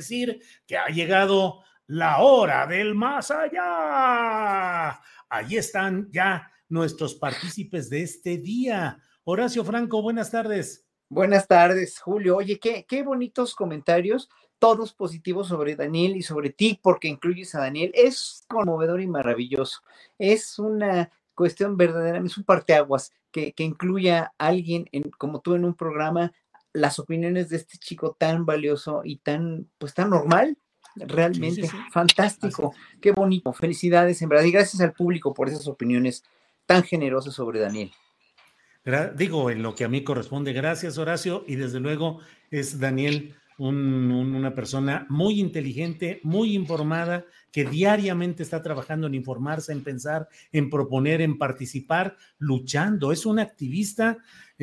Decir que ha llegado la hora del más allá. Allí están ya nuestros partícipes de este día. Horacio Franco, buenas tardes. Buenas tardes, Julio. Oye, qué, qué bonitos comentarios, todos positivos sobre Daniel y sobre ti, porque incluyes a Daniel. Es conmovedor y maravilloso. Es una cuestión verdadera, es un parteaguas que, que incluya a alguien en, como tú en un programa, las opiniones de este chico tan valioso y tan, pues tan normal, realmente Sí, sí, sí. fantástico, qué bonito, felicidades en verdad y gracias al público por esas opiniones tan generosas sobre Daniel. Gra- digo, en lo que a mí corresponde, gracias Horacio, y desde luego es Daniel un- un- una persona muy inteligente, muy informada, que diariamente está trabajando en informarse, en pensar, en proponer, en participar, luchando. Es un activista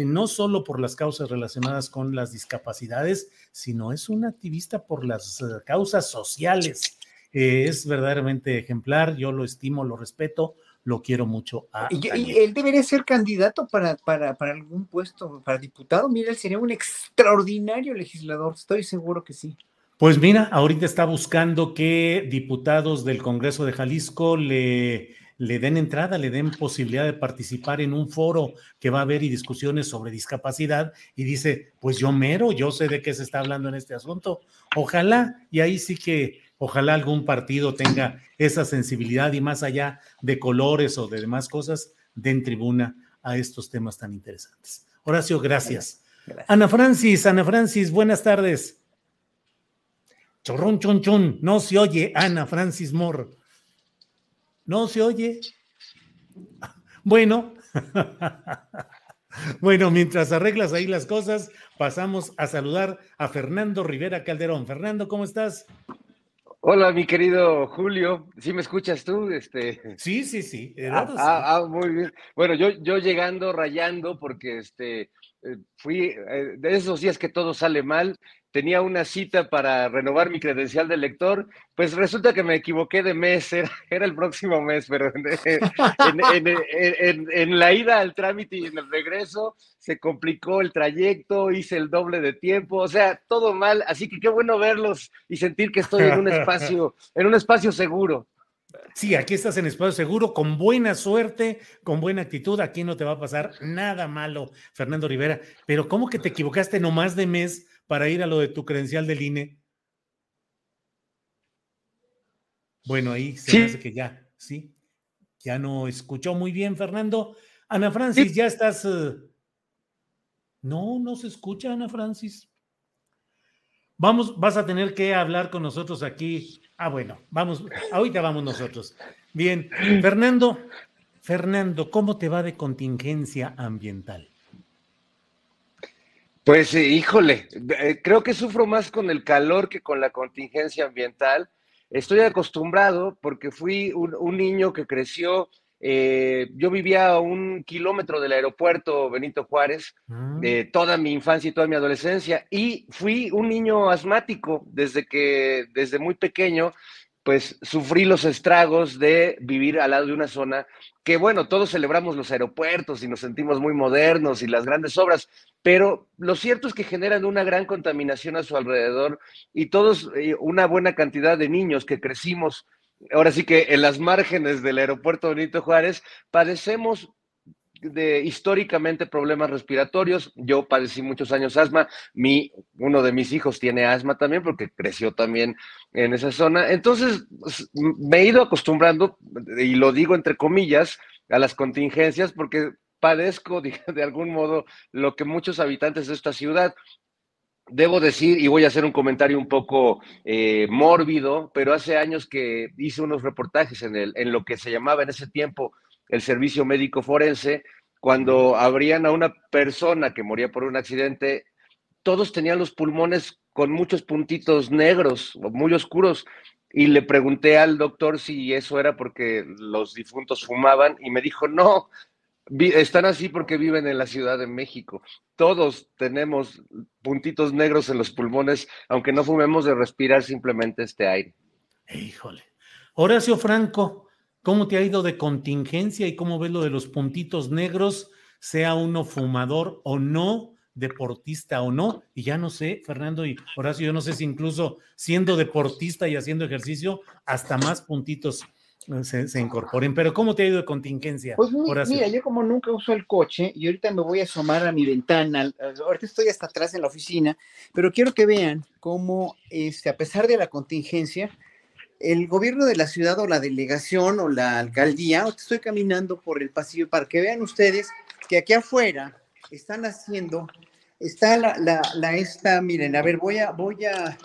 no solo por las causas relacionadas con las discapacidades, sino es un activista por las eh, causas sociales. Eh, es verdaderamente ejemplar, yo lo estimo, lo respeto, lo quiero mucho a Y, y él debería ser candidato para, para, para algún puesto, para diputado. Mira, él sería un extraordinario legislador, estoy seguro que sí. Pues mira, ahorita está buscando que diputados del Congreso de Jalisco le, le den entrada, le den posibilidad de participar en un foro que va a haber y discusiones sobre discapacidad y dice, pues yo mero, yo sé de qué se está hablando en este asunto. Ojalá, y ahí sí que, ojalá algún partido tenga esa sensibilidad y más allá de colores o de demás cosas, den tribuna a estos temas tan interesantes. Horacio, gracias. Gracias. Ana Francis, Ana Francis, buenas tardes. Chorrón, chon, chon. No se oye, Ana Francis Moore. No se oye. Bueno. Bueno, mientras arreglas ahí las cosas, pasamos a saludar a Fernando Rivera Calderón. Fernando, ¿cómo estás? Hola, mi querido Julio. ¿Sí me escuchas tú? Este... Sí, sí, sí. Ah, ah, ah, muy bien. Bueno, yo, yo llegando, rayando, porque este, eh, fui eh, de esos días que todo sale mal, tenía una cita para renovar mi credencial de lector, pues resulta que me equivoqué de mes, era, era el próximo mes, pero en, en- en- en- en la ida al trámite y en el regreso se complicó el trayecto, hice el doble de tiempo, o sea, todo mal, así que qué bueno verlos y sentir que estoy en un espacio, en un espacio seguro. Sí, aquí estás en espacio seguro, con buena suerte, con buena actitud. Aquí no te va a pasar nada malo, Fernando Rivera. Pero ¿cómo que te equivocaste nomás de mes para ir a lo de tu credencial del INE? Bueno, ahí se Sí. hace que ya, sí. Ya no escuchó muy bien, Fernando. Ana Francis, ya estás. eh, No, no se escucha, Ana Francis. Vamos, vas a tener que hablar con nosotros aquí. Ah, bueno, vamos, ahorita vamos nosotros. Bien, Fernando, Fernando, ¿cómo te va de contingencia ambiental? Pues eh, híjole, eh, creo que sufro más con el calor que con la contingencia ambiental. Estoy acostumbrado porque fui un, un niño que creció, eh, yo vivía a un kilómetro del aeropuerto Benito Juárez, Mm, eh, toda mi infancia y toda mi adolescencia, y fui un niño asmático desde que, desde muy pequeño, pues sufrí los estragos de vivir al lado de una zona que, bueno, todos celebramos los aeropuertos y nos sentimos muy modernos y las grandes obras, pero lo cierto es que generan una gran contaminación a su alrededor y todos, eh, una buena cantidad de niños que crecimos, ahora sí que en las márgenes del aeropuerto Benito Juárez, padecemos de históricamente problemas respiratorios. Yo padecí muchos años asma. Mi, uno de mis hijos tiene asma también porque creció también en esa zona. Entonces me he ido acostumbrando, y lo digo entre comillas, a las contingencias porque padezco de, de algún modo lo que muchos habitantes de esta ciudad. Debo decir, y voy a hacer un comentario un poco eh, mórbido, pero hace años que hice unos reportajes en, el, en lo que se llamaba en ese tiempo el servicio médico forense, cuando abrían a una persona que moría por un accidente, todos tenían los pulmones con muchos puntitos negros, muy oscuros, y le pregunté al doctor si eso era porque los difuntos fumaban y me dijo, no, están así porque viven en la Ciudad de México. Todos tenemos puntitos negros en los pulmones, aunque no fumemos de respirar simplemente este aire. Híjole. Horacio Franco, ¿Cómo te ha ido de contingencia y cómo ves lo de los puntitos negros, sea uno fumador o no, deportista o no? Y ya no sé, Fernando y Horacio, yo no sé si incluso siendo deportista y haciendo ejercicio, hasta más puntitos eh, se, incorporen. Pero ¿cómo te ha ido de contingencia? Pues mira, yo como nunca uso el coche y ahorita me voy a asomar a mi ventana, ahorita estoy hasta atrás en la oficina, pero quiero que vean cómo, este, a pesar de la contingencia, el gobierno de la ciudad o la delegación o la alcaldía, estoy caminando por el pasillo para que vean ustedes que aquí afuera están haciendo, está la, la, esta, miren, a ver, voy a, voy a,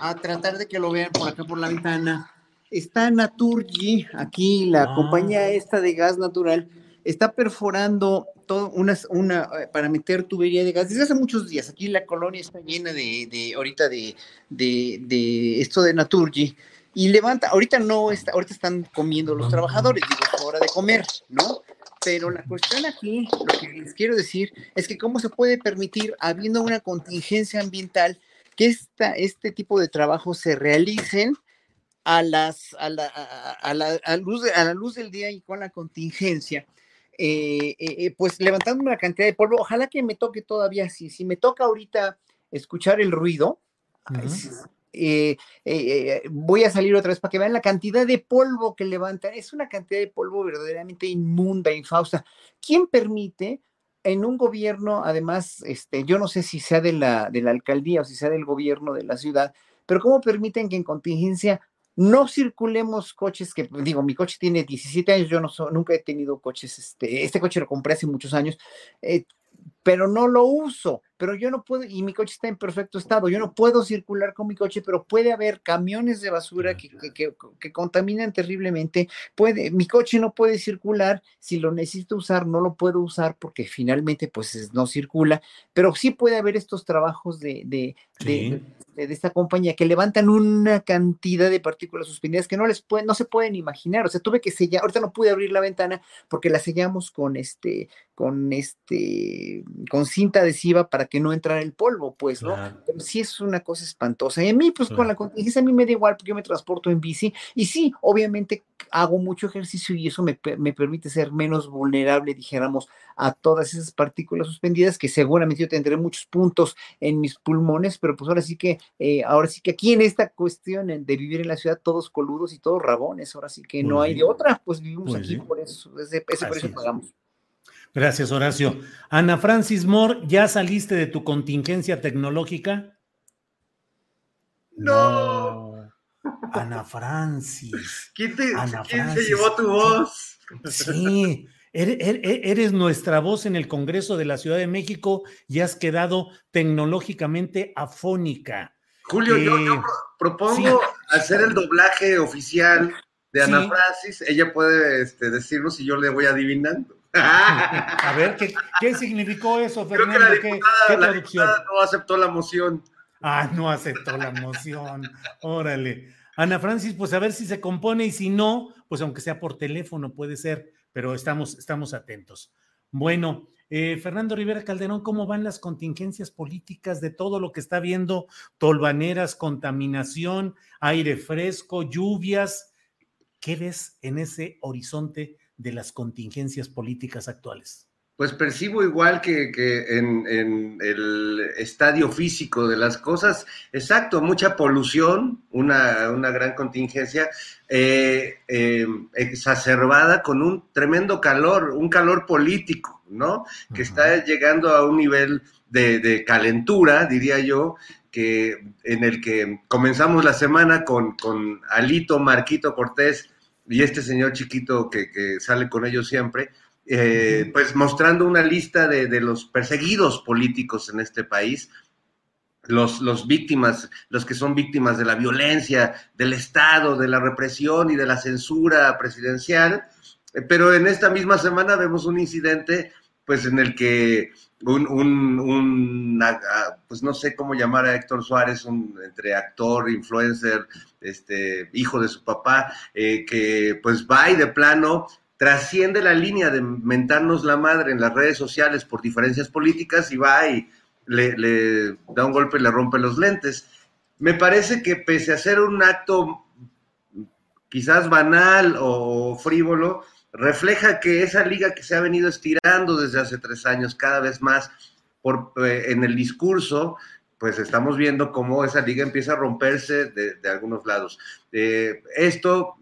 a, tratar de que lo vean por acá por la ventana. Está Naturgy, aquí la ah. compañía esta de gas natural, está perforando todo una, una, eh, para meter tubería de gas desde hace muchos días. Aquí la colonia está llena de, de ahorita de, de, de esto de Naturgy y levanta, ahorita no está, ahorita están comiendo los trabajadores, digo, es hora de comer, ¿no? Pero la cuestión aquí, lo que les quiero decir, es que cómo se puede permitir, habiendo una contingencia ambiental, que esta, este tipo de trabajos se realicen a, las, a, la, a, la, a, luz, a la luz del día y con la contingencia. Eh, eh, eh, pues levantando una cantidad de polvo, ojalá que me toque todavía, si, si me toca ahorita escuchar el ruido, eh, eh, voy a salir otra vez para que vean la cantidad de polvo que levantan. Es una cantidad de polvo verdaderamente inmunda, infausta. ¿Quién permite en un gobierno, además, este, yo no sé si sea de la, de la alcaldía o si sea del gobierno de la ciudad, pero cómo permiten que en contingencia no circulemos coches que, digo, mi coche tiene 17 años, yo no nunca he tenido coches, este, este coche lo compré hace muchos años, eh, pero no lo uso, pero yo no puedo, y mi coche está en perfecto estado, yo no puedo circular con mi coche, pero puede haber camiones de basura que, que, que, contaminan terriblemente, puede, mi coche no puede circular, si lo necesito usar, no lo puedo usar porque finalmente pues no circula, pero sí puede haber estos trabajos de, de, de, de esta compañía que levantan una cantidad de partículas suspendidas que no les pueden, no se pueden imaginar. O sea, tuve que sellar, ahorita no pude abrir la ventana porque la sellamos con este, con este, con cinta adhesiva para que no entrara el polvo, pues, ¿no? Pero sí es una cosa espantosa. Y a mí, pues, con la contingencia, a mí me da igual porque yo me transporto en bici. Y sí, obviamente hago mucho ejercicio y eso me, me permite ser menos vulnerable, dijéramos, a todas esas partículas suspendidas que seguramente yo tendré muchos puntos en mis pulmones, pero pues ahora sí que, eh, ahora sí que aquí en esta cuestión de vivir en la ciudad todos coludos y todos rabones, ahora sí que no hay de otra, pues vivimos aquí por eso, ese, ese por eso pagamos. Gracias, Horacio. Ana Francis Moore, ¿ya saliste de tu contingencia tecnológica? No. Ana Francis. ¿Quién, se llevó tu voz? Sí, eres, nuestra voz en el Congreso de la Ciudad de México y has quedado tecnológicamente afónica. Julio, yo, eh, propongo hacer el doblaje oficial de Ana Francis. Ella puede este, decirnos si yo le voy adivinando. A ver, ¿qué, significó eso, Fernando? ¿Qué, traducción? no aceptó la moción. Ah, no aceptó la moción. Órale. Ana Francis, pues a ver si se compone y si no, pues aunque sea por teléfono puede ser, pero estamos, estamos atentos. Bueno, eh, Fernando Rivera Calderón, ¿cómo van las contingencias políticas de todo lo que está viendo? Tolvaneras, contaminación, aire fresco, lluvias. ¿Qué ves en ese horizonte de las contingencias políticas actuales? Pues percibo igual que, en, el estadio físico de las cosas, exacto, mucha polución, una, gran contingencia, eh, eh, exacerbada con un tremendo calor, un calor político, ¿no? Que está llegando a un nivel de, calentura, diría yo, que en el que comenzamos la semana con, con Alito, Marquito Cortés y este señor chiquito que, que sale con ellos siempre eh, pues mostrando una lista de, los perseguidos políticos en este país, los, los, víctimas, los que son víctimas de la violencia, del Estado, de la represión y de la censura presidencial. Pero en esta misma semana vemos un incidente, pues en el que un, un, pues no sé cómo llamar a Héctor Suárez, un entre actor, influencer, este, hijo de su papá, eh, que pues va y de plano trasciende la línea de mentarnos la madre en las redes sociales por diferencias políticas y va y le, da un golpe y le rompe los lentes. Me parece que pese a ser un acto quizás banal o frívolo, refleja que esa liga que se ha venido estirando desde hace tres años cada vez más por, eh, en el discurso, pues estamos viendo cómo esa liga empieza a romperse de, algunos lados. Eh, esto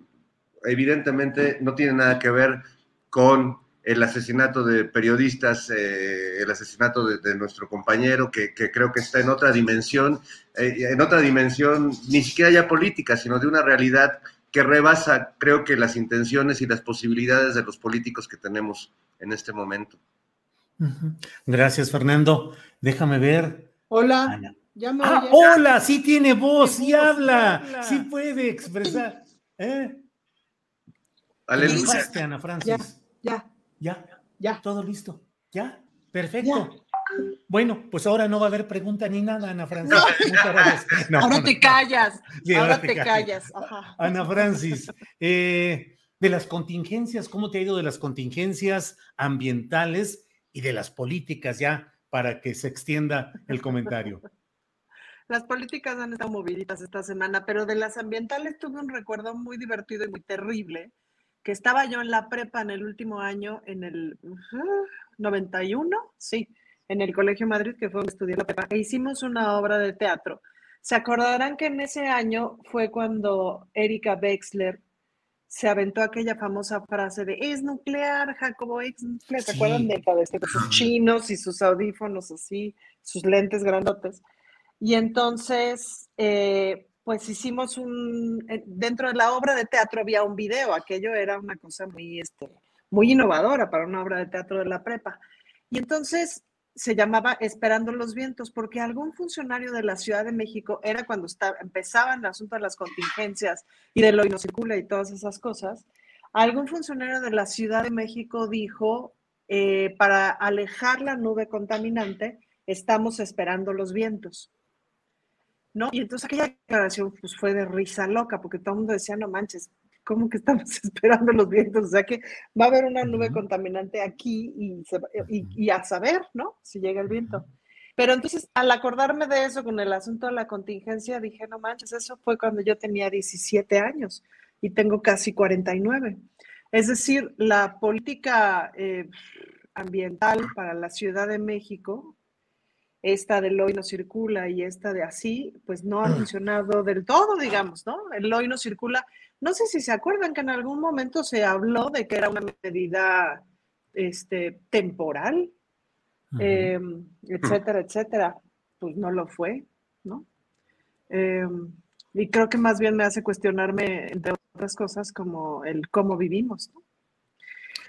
evidentemente no tiene nada que ver con el asesinato de periodistas, eh, el asesinato de, nuestro compañero, que, creo que está en otra dimensión, en otra dimensión ni siquiera ya política, sino de una realidad que rebasa, creo que las intenciones y las posibilidades de los políticos que tenemos en este momento. Gracias, Fernando. Déjame ver. Hola. Ah, hola, sí tiene voz, sí habla, sí puede expresar. ¿Eh? Aleluya. Ana Francis? Ya, ya. Ya. Todo listo. ¿Ya? Perfecto. Bueno, pues ahora no va a haber pregunta ni nada, Ana Francis. ahora te callas. ahora, te, callas. Ana Francis, eh, de las contingencias, ¿cómo te ha ido de las contingencias ambientales y de las políticas ya para que se extienda el comentario? Las políticas han estado moviditas esta semana, pero de las ambientales tuve un recuerdo muy divertido y muy terrible que estaba yo en la prepa en el último año, en el 91, sí, en el Colegio Madrid, que fue donde estudié la prepa, e hicimos una obra de teatro. Se acordarán que en ese año fue cuando Erika Wexler se aventó aquella famosa frase de es nuclear, Jacobo, es nuclear. ¿Se acuerdan de, este, de sus chinos y sus audífonos así, sus lentes grandotes? Y entonces, eh, pues hicimos un, eh, dentro de la obra de teatro había un video, aquello era una cosa muy, este, muy innovadora para una obra de teatro de la prepa. Y entonces se llamaba Esperando los Vientos, porque algún funcionario de la Ciudad de México, era cuando estaba, empezaba el asunto de las contingencias y de lo circula y todas esas cosas, algún funcionario de la Ciudad de México dijo, eh, para alejar la nube contaminante, estamos esperando los vientos. ¿no? Y entonces aquella declaración pues, fue de risa loca, porque todo el mundo decía, no manches, ¿cómo que estamos esperando los vientos? O sea que va a haber una nube contaminante aquí y, y, a saber, ¿no? Si llega el viento. Pero entonces, al acordarme de eso con el asunto de la contingencia, dije, no manches, eso fue cuando yo tenía 17 años y tengo casi 49. Es decir, la política eh, ambiental para la Ciudad de México esta del hoy no circula y esta de así, pues no ha mm. funcionado del todo, digamos, ¿no? El hoy no circula. No sé si se acuerdan que en algún momento se habló de que era una medida este, temporal, em, etcétera, etcétera. Pues no lo fue, ¿no? Em, y creo que más bien me hace cuestionarme, entre otras cosas, como el cómo vivimos, ¿no?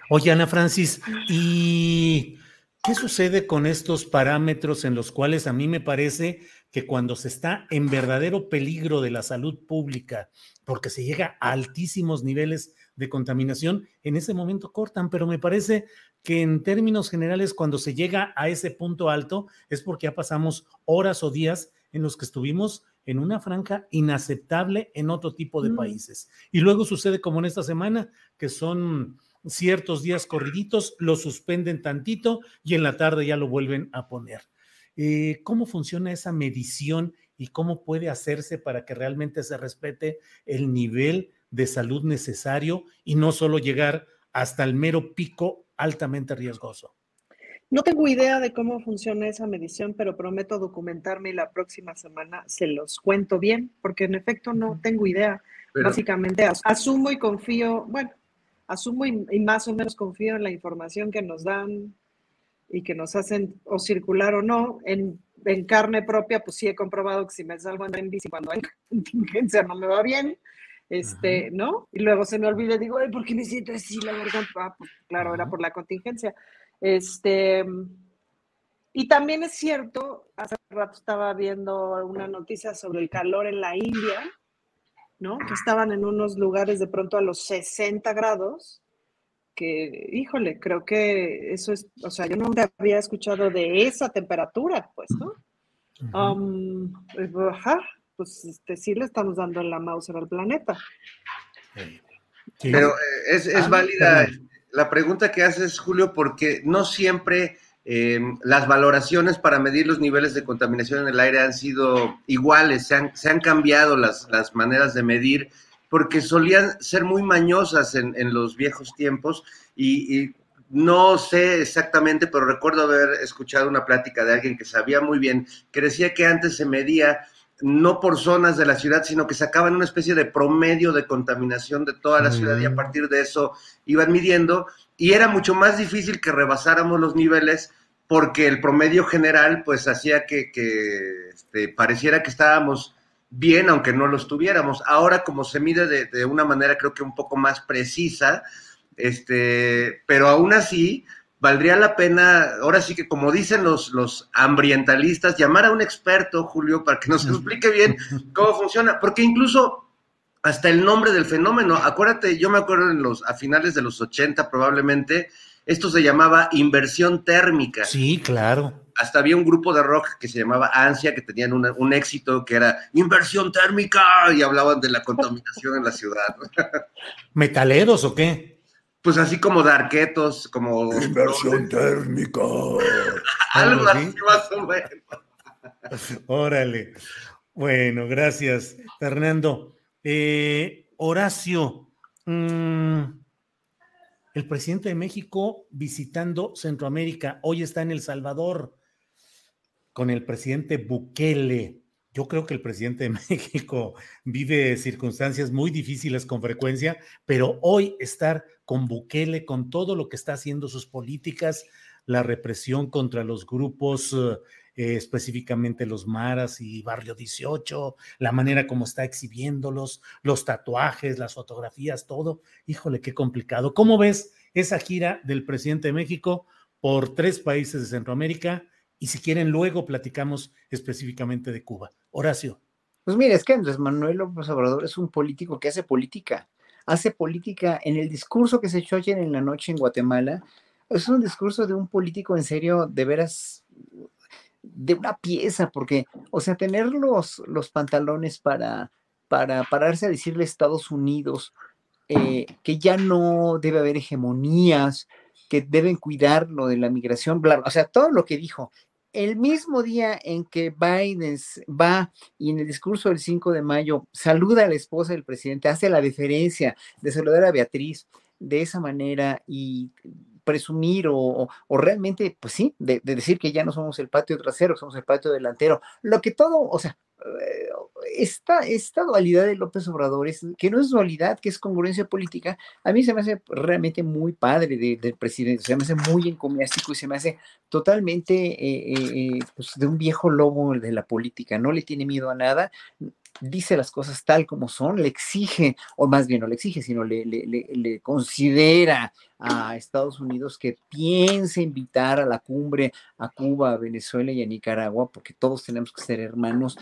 Oye, Ana Francis, y ¿Qué sucede con estos parámetros en los cuales a mí me parece que cuando se está en verdadero peligro de la salud pública, porque se llega a altísimos niveles de contaminación, en ese momento cortan, pero me parece que en términos generales cuando se llega a ese punto alto es porque ya pasamos horas o días en los que estuvimos en una franja inaceptable en otro tipo de mm. países. Y luego sucede como en esta semana, que son ciertos días corriditos, lo suspenden tantito y en la tarde ya lo vuelven a poner. Eh, ¿Cómo funciona esa medición y cómo puede hacerse para que realmente se respete el nivel de salud necesario y no solo llegar hasta el mero pico altamente riesgoso? No tengo idea de cómo funciona esa medición, pero prometo documentarme y la próxima semana se los cuento bien, porque en efecto no tengo idea. Básicamente asumo y confío, bueno, asumo y, más o menos confío en la información que nos dan y que nos hacen o circular o no. En, carne propia, pues sí he comprobado que si me salgo en bici cuando hay contingencia no me va bien este, ¿no? Y luego se me olvida, digo, ay, ¿por qué me siento así la garganta? Ah, pues claro, era por la contingencia. Este, y también es cierto, hace rato estaba viendo una noticia sobre el calor en la India, ¿no? Que estaban en unos lugares de pronto a los 60 grados, que, híjole, creo que eso es, o sea, yo no había escuchado de esa temperatura, pues, ¿no? Um, pues, pues este, sí le estamos dando la mouse al planeta. Pero eh, es, es ah, válida la pregunta que haces, Julio, porque no siempre eh, las valoraciones para medir los niveles de contaminación en el aire han sido iguales, se han, se han cambiado las, las, maneras de medir, porque solían ser muy mañosas en, en los viejos tiempos y, y, no sé exactamente, pero recuerdo haber escuchado una plática de alguien que sabía muy bien, que decía que antes se medía no por zonas de la ciudad, sino que sacaban una especie de promedio de contaminación de toda la ciudad y a mm. partir de eso iban midiendo y era mucho más difícil que rebasáramos los niveles porque el promedio general pues hacía que, este, pareciera que estábamos bien aunque no lo estuviéramos. Ahora como se mide de, de, una manera creo que un poco más precisa, este, pero aún así valdría la pena, ahora sí que como dicen los, los ambientalistas, llamar a un experto, Julio, para que nos explique bien cómo funciona, porque incluso hasta el nombre del fenómeno, acuérdate, yo me acuerdo en los, a finales de los 80 probablemente, esto se llamaba inversión térmica. Sí, claro. Hasta había un grupo de rock que se llamaba Ansia, que tenían un éxito que era inversión térmica y hablaban de la contaminación en la ciudad. ¿Metaleros o qué? Pues así como darquetos, como. Inversión térmica. Algo así más o menos. Órale. Bueno, gracias, Fernando. Eh, Horacio, mm, el presidente de México visitando Centroamérica, hoy está en El Salvador con el presidente Bukele. Yo creo que el presidente de México vive circunstancias muy difíciles con frecuencia, pero hoy estar con Bukele, con todo lo que está haciendo sus políticas, la represión contra los grupos, eh, específicamente los Maras y Barrio 18, la manera como está exhibiéndolos, los tatuajes, las fotografías, todo. Híjole, qué complicado. ¿Cómo ves esa gira del presidente de México por tres países de Centroamérica? Y si quieren, luego platicamos específicamente de Cuba. Horacio. Pues mira, es que Andrés Manuel López Obrador es un político que hace política. Hace política en el discurso que se echó ayer en la noche en Guatemala. Es un discurso de un político en serio, de veras, de una pieza, porque, o sea, tener los, los pantalones para, para pararse a decirle a Estados Unidos eh, que ya no debe haber hegemonías, que deben cuidar lo de la migración, bla, o sea, todo lo que dijo, el mismo día en que Biden va y en el discurso del 5 de mayo saluda a la esposa del presidente, hace la deferencia de saludar a Beatriz de esa manera y presumir o, realmente, pues sí, de, decir que ya no somos el patio trasero, somos el patio delantero, lo que todo, o sea, eh, esta, esta dualidad de López Obrador, es, que no es dualidad, que es congruencia política, a mí se me hace realmente muy padre del presidente, se me hace muy encomiástico y se me hace totalmente eh, eh, pues de un viejo lobo de la política, no le tiene miedo a nada, dice las cosas tal como son, le exige, o más bien no le exige, sino le, considera a Estados Unidos que piense invitar a la cumbre a Cuba, a Venezuela y a Nicaragua, porque todos tenemos que ser hermanos.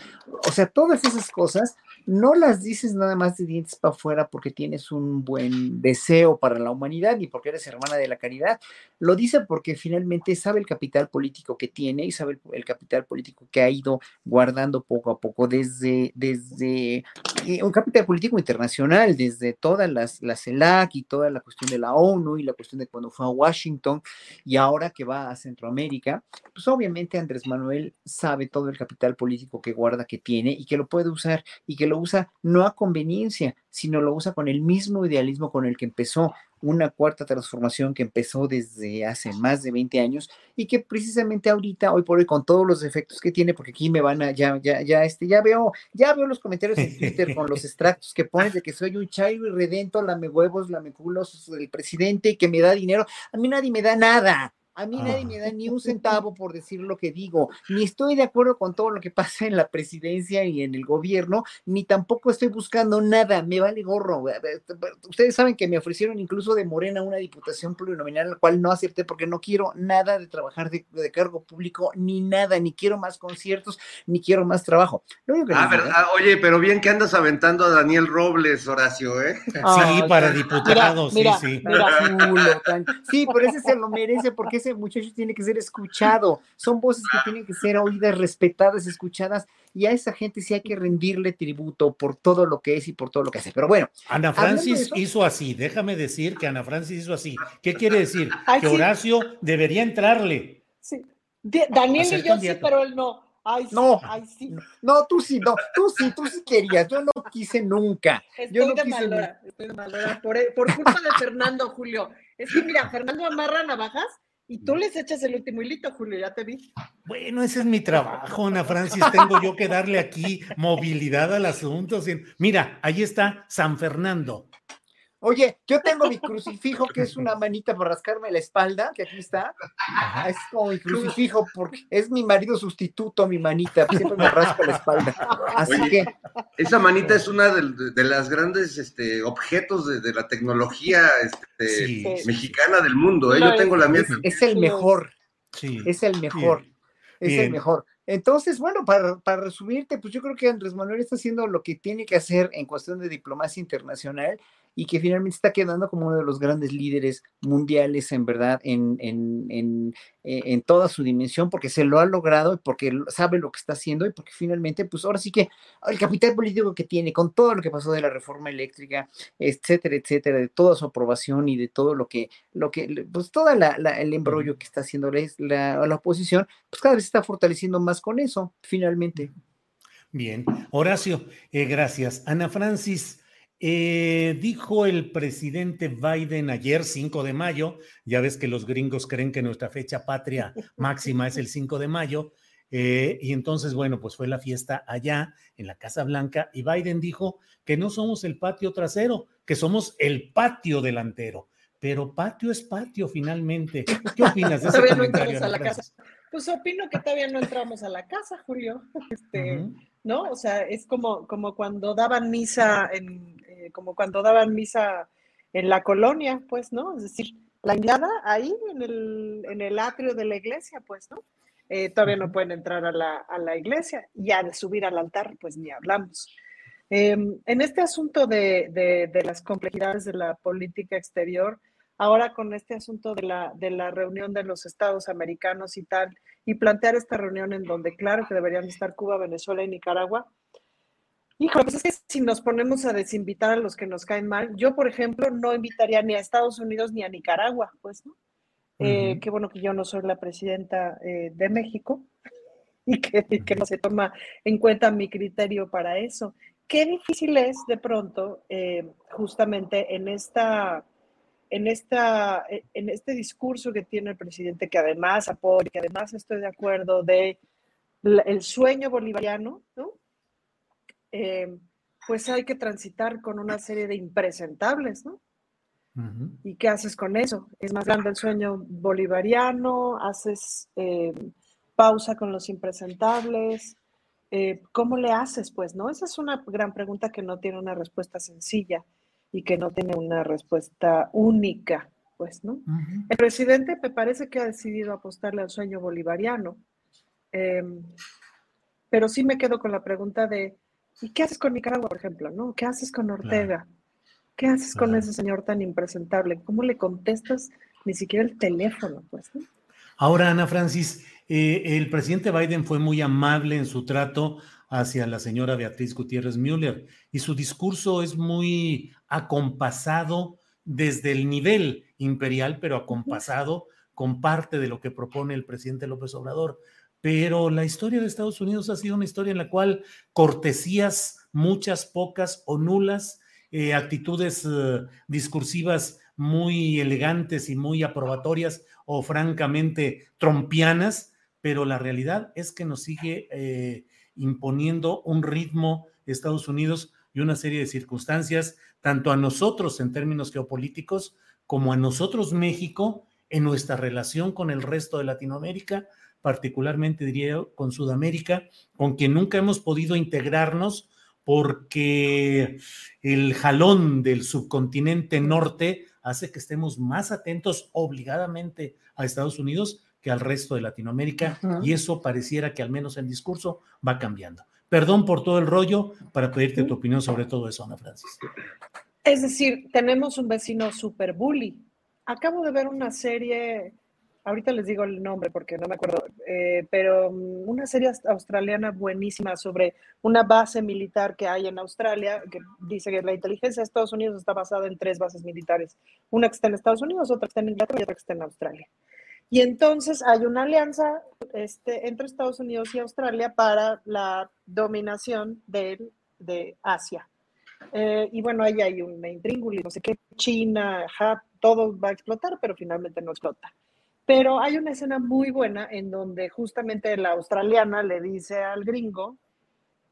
O sea, todas esas cosas no las dices nada más de dientes para afuera porque tienes un buen deseo para la humanidad ni porque eres hermana de la caridad. Lo dice porque finalmente sabe el capital político que tiene y sabe el, el capital político que ha ido guardando poco a poco desde, desde desde un capital político internacional, desde todas las, la CELAC y toda la cuestión de la ONU y la cuestión de cuando fue a Washington y ahora que va a Centroamérica, pues obviamente Andrés Manuel sabe todo el capital político que guarda, que tiene y que lo puede usar y que lo usa no a conveniencia, sino lo usa con el mismo idealismo con el que empezó una cuarta transformación que empezó desde hace más de 20 años y que precisamente ahorita, hoy por hoy, con todos los efectos que tiene, porque aquí me van a, ya, ya, ya, este, ya veo, ya veo los comentarios en Twitter con los extractos que pones de que soy un chairo y redento, lame huevos, lame culos del presidente que me da dinero. A mí nadie me da nada. A mí nadie me da ni un centavo por decir lo que digo, ni estoy de acuerdo con todo lo que pasa en la presidencia y en el gobierno, ni tampoco estoy buscando nada, me vale gorro. Ustedes saben que me ofrecieron incluso de Morena una diputación plurinominal, la cual no acepté porque no quiero nada de trabajar de, cargo público, ni nada, ni quiero más conciertos, ni quiero más trabajo. ah, verdad. oye, pero bien que andas aventando a Daniel Robles, Horacio, ¿eh? sí, para diputado, sí, sí. sí, pero ese se lo merece porque ese muchacho tiene que ser escuchado. Son voces que tienen que ser oídas, respetadas, escuchadas, y a esa gente sí hay que rendirle tributo por todo lo que es y por todo lo que hace. Pero bueno. Ana Francis hizo así, déjame decir que Ana Francis hizo así. ¿Qué quiere decir? que Horacio debería entrarle. Sí. Daniel y yo sí, pero él no. Ay, no, ay, sí. no, tú sí, no, tú sí, tú sí querías, yo no quise nunca. Estoy yo no de quise malora, estoy de malora por, por culpa de Fernando Julio. Es que mira, Fernando amarra navajas y tú les echas el último hilito, Julio, ya te vi. Bueno, ese es mi trabajo, Ana Francis. Tengo yo que darle aquí movilidad al asunto. Mira, ahí está San Fernando. Oye, yo tengo mi crucifijo, que es una manita para rascarme la espalda, que aquí está. Es como mi crucifijo, porque es mi marido sustituto, mi manita, siempre me rasca la espalda. Así que. Esa manita es una de, las grandes este, objetos de, la tecnología este, mexicana del mundo. ¿eh? Yo tengo la mía. Es, el mejor. Sí. Es el mejor. Es el mejor. Entonces, bueno, para, para, resumirte, pues yo creo que Andrés Manuel está haciendo lo que tiene que hacer en cuestión de diplomacia internacional y que finalmente está quedando como uno de los grandes líderes mundiales, en verdad, en, en, en, eh, en, toda su dimensión, porque se lo ha logrado y porque sabe lo que está haciendo y porque finalmente, pues ahora sí que el capital político que tiene, con todo lo que pasó de la reforma eléctrica, etcétera, etcétera, de toda su aprobación y de todo lo que, lo que pues todo el embrollo que está haciendo la, la oposición, pues cada vez está fortaleciendo más con eso, finalmente. Bien, Horacio, eh, gracias. Ana Francis, eh, dijo el presidente Biden ayer, 5 de mayo, ya ves que los gringos creen que nuestra fecha patria máxima es el 5 de mayo, eh, y entonces, bueno, pues fue la fiesta allá en la Casa Blanca y Biden dijo que no somos el patio trasero, que somos el patio delantero. Pero patio es patio finalmente. ¿Qué opinas de ese comentario? Pues opino que todavía no entramos a la casa, Julio. Este, ¿No? O sea, es como, como cuando daban misa en, eh, como cuando daban misa en la colonia, pues, ¿no? Es decir, la entrada ahí en el, en el atrio de la iglesia, pues, ¿no? Eh, todavía no pueden entrar a la, a la iglesia, ya de subir al altar, pues ni hablamos. Em, en este asunto de, de, de, las complejidades de la política exterior, ahora con este asunto de la, de la reunión de los estados americanos y tal, y plantear esta reunión en donde claro que deberían estar Cuba, Venezuela y Nicaragua, Hijo, pues es que si nos ponemos a desinvitar a los que nos caen mal, yo, por ejemplo, no invitaría ni a Estados Unidos ni a Nicaragua, pues, ¿no? Eh, qué bueno que yo no soy la presidenta eh, de México y que, que, no se toma en cuenta mi criterio para eso. Qué difícil es de pronto, eh, justamente en esta, en esta, en este discurso que tiene el presidente, que además apoya, que además estoy de acuerdo de el sueño bolivariano, ¿no? Eh, pues hay que transitar con una serie de impresentables, ¿no? ¿Y qué haces con eso? Es más grande el sueño bolivariano, haces eh, pausa con los impresentables. Eh, ¿Cómo le haces? Pues, ¿no? Esa es una gran pregunta que no tiene una respuesta sencilla y que no tiene una respuesta única, pues, ¿no? El presidente me parece que ha decidido apostarle al sueño bolivariano, em, pero sí me quedo con la pregunta de ¿Y qué haces con Nicaragua, por ejemplo? ¿no? ¿Qué haces con Ortega? ¿Qué haces con ese señor tan impresentable? ¿Cómo le contestas ni siquiera el teléfono? Pues, Ahora, Ana Francis, eh, el presidente Biden fue muy amable en su trato hacia la señora Beatriz Gutiérrez Müller y su discurso es muy acompasado desde el nivel imperial, pero acompasado con parte de lo que propone el presidente López Obrador. Pero la historia de Estados Unidos ha sido una historia en la cual cortesías, muchas, pocas o nulas, eh, actitudes eh, discursivas muy elegantes y muy aprobatorias o francamente trompianas, pero la realidad es que nos sigue eh, imponiendo un ritmo Estados Unidos y una serie de circunstancias, tanto a nosotros en términos geopolíticos como a nosotros México en nuestra relación con el resto de Latinoamérica, particularmente diría con Sudamérica, con quien nunca hemos podido integrarnos porque el jalón del subcontinente norte hace que estemos más atentos obligadamente a Estados Unidos que al resto de Latinoamérica y eso pareciera que al menos en discurso va cambiando. Perdón por todo el rollo para pedirte tu opinión sobre todo eso, Ana Francis. Es decir, tenemos un vecino super bully. Acabo de ver una serie ahorita les digo el nombre porque no me acuerdo, eh, pero mm, una serie australiana buenísima sobre una base militar que hay en Australia, que dice que la inteligencia de Estados Unidos está basada en tres bases militares, una que está en Estados Unidos, otra que está en Inglaterra y otra que está en Australia. Y entonces hay una alianza este, entre Estados Unidos y Australia para la dominación de, de Asia. Eh, y bueno, ahí hay un intríngulo, no sé qué, China, todo va a explotar, pero finalmente no explota. Pero hay una escena muy buena en donde justamente la australiana le dice al gringo,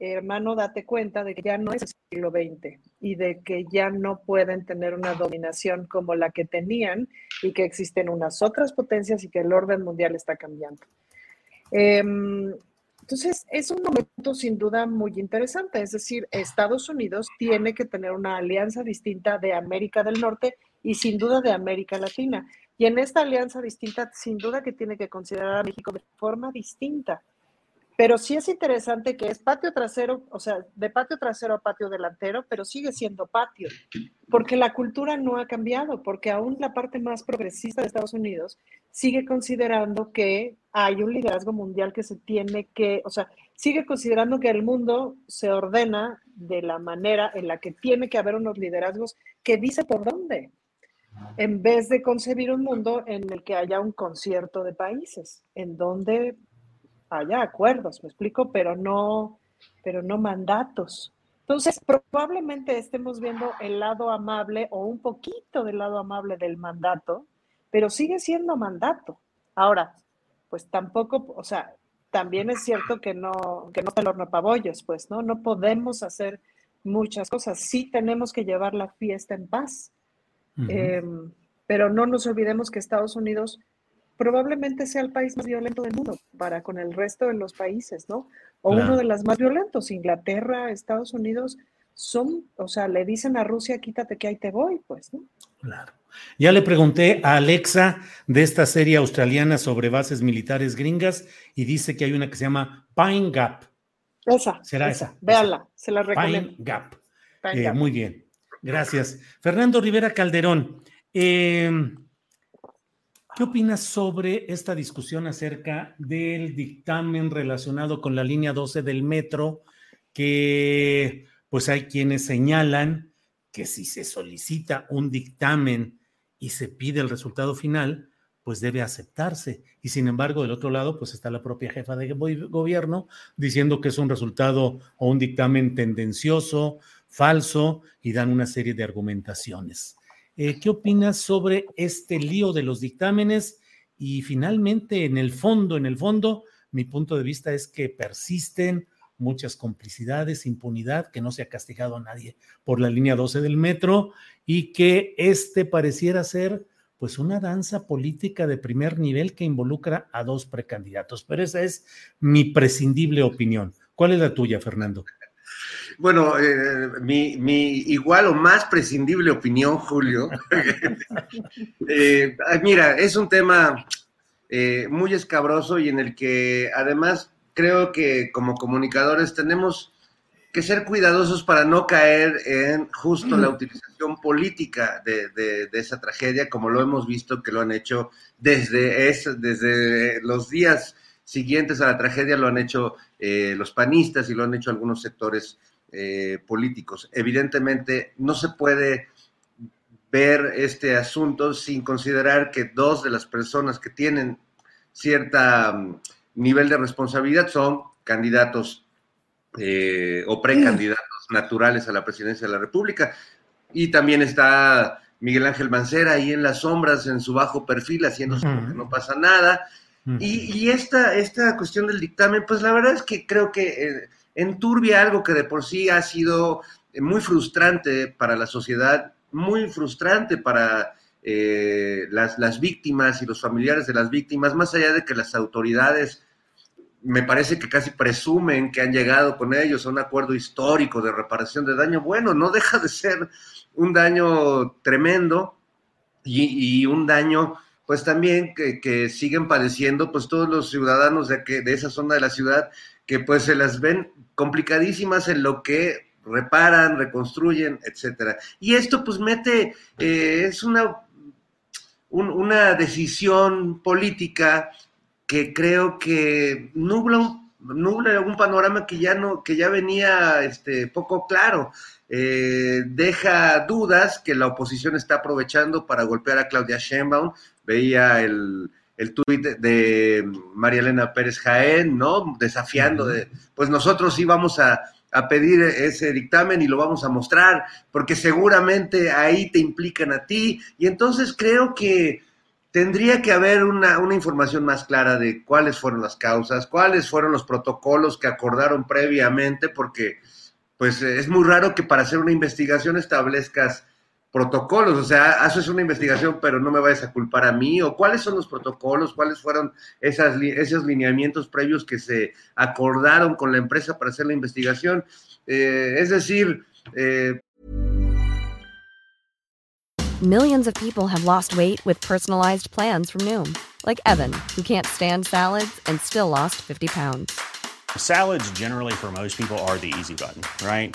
hermano, date cuenta de que ya no es el siglo XX y de que ya no pueden tener una dominación como la que tenían y que existen unas otras potencias y que el orden mundial está cambiando. Em, entonces, es un momento sin duda muy interesante, es decir, Estados Unidos tiene que tener una alianza distinta de América del Norte y sin duda de América Latina. Y en esta alianza distinta, sin duda que tiene que considerar a México de forma distinta. Pero sí es interesante que es patio trasero, o sea, de patio trasero a patio delantero, pero sigue siendo patio, porque la cultura no ha cambiado, porque aún la parte más progresista de Estados Unidos sigue considerando que hay un liderazgo mundial que se tiene que, o sea, sigue considerando que el mundo se ordena de la manera en la que tiene que haber unos liderazgos que dice por dónde en vez de concebir un mundo en el que haya un concierto de países, en donde haya acuerdos, me explico, pero no, pero no mandatos. Entonces, probablemente estemos viendo el lado amable o un poquito del lado amable del mandato, pero sigue siendo mandato. Ahora, pues tampoco, o sea, también es cierto que no, que no está el horno pabollos, pues, ¿no? No podemos hacer muchas cosas. Sí tenemos que llevar la fiesta en paz Em, pero no nos olvidemos que Estados Unidos probablemente sea el país más violento del mundo para con el resto de los países, ¿no? O uno de los más violentos. Inglaterra, Estados Unidos son, o sea, le dicen a Rusia, quítate que ahí te voy, pues, ¿no? Claro. Ya le pregunté a Alexa de esta serie australiana sobre bases militares gringas y dice que hay una que se llama Pine Gap. Esa. ¿Será esa? Véanla, se la recomiendo. Pine Gap. Eh, muy bien. Gracias. Fernando Rivera Calderón, em, ¿qué opinas sobre esta discusión acerca del dictamen relacionado con la línea 12 del metro? Que pues hay quienes señalan que si se solicita un dictamen y se pide el resultado final, pues debe aceptarse. Y sin embargo, del otro lado, pues está la propia jefa de gobierno diciendo que es un resultado o un dictamen tendencioso, falso y dan una serie de argumentaciones. Eh, ¿Qué opinas sobre este lío de los dictámenes? Y finalmente, en el fondo, en el fondo, mi punto de vista es que persisten muchas complicidades, impunidad, que no se ha castigado a nadie por la línea 12 del metro y que este pareciera ser pues una danza política de primer nivel que involucra a dos precandidatos. Pero esa es mi prescindible opinión. ¿Cuál es la tuya, Fernando? Bueno, eh, mi, igual o más prescindible opinión, Julio. Eh, mira, es un tema eh, muy escabroso y en el que además creo que como comunicadores tenemos que ser cuidadosos para no caer en justo la utilización política de, esa tragedia, como lo hemos visto que lo han hecho desde, desde los días siguientes a la tragedia lo han hecho eh, los panistas y lo han hecho algunos sectores eh, políticos. Evidentemente, no se puede ver este asunto sin considerar que dos de las personas que tienen cierta mm, nivel de responsabilidad son candidatos eh, o precandidatos naturales a la presidencia de la República. Y también está Miguel Ángel Mancera ahí en las sombras, en su bajo perfil, haciendo que no pasa nada. Y, esta, esta cuestión del dictamen, pues la verdad es que creo que eh, enturbia algo que de por sí ha sido muy frustrante para la sociedad, muy frustrante para eh, las, las víctimas y los familiares de las víctimas, más allá de que las autoridades me parece que casi presumen que han llegado con ellos a un acuerdo histórico de reparación de daño. Bueno, no deja de ser un daño tremendo y, un daño, pues también que, siguen padeciendo, pues todos los ciudadanos de, que, de esa zona de la ciudad, que pues se las ven complicadísimas en lo que reparan, reconstruyen, etcétera. Y esto pues mete, eh, es una, una decisión política que creo que nubla, nubla algún panorama que ya no, que ya venía este, poco claro. Eh, deja dudas que la oposición está aprovechando para golpear a Claudia Sheinbaum. Veía el, el tuit de María Elena Pérez Jaén, ¿no? Desafiando de, pues nosotros sí vamos a, a pedir ese dictamen y lo vamos a mostrar, porque seguramente ahí te implican a ti. Y entonces creo que tendría que haber una, información más clara de cuáles fueron las causas, cuáles fueron los protocolos que acordaron previamente, porque pues es muy raro que para hacer una investigación establezcas protocolos, o sea, haces una investigación, pero no me vayas a culpar a mí, o cuáles son los protocolos, cuáles fueron esas, esos lineamientos previos que se acordaron con la empresa para hacer la investigación. Eh, es decir, eh, Millions of people have lost weight with personalized plans from Noom, like Evan, who can't stand salads and still lost 50 pounds. Salads, generally, for most people, are the easy button, right?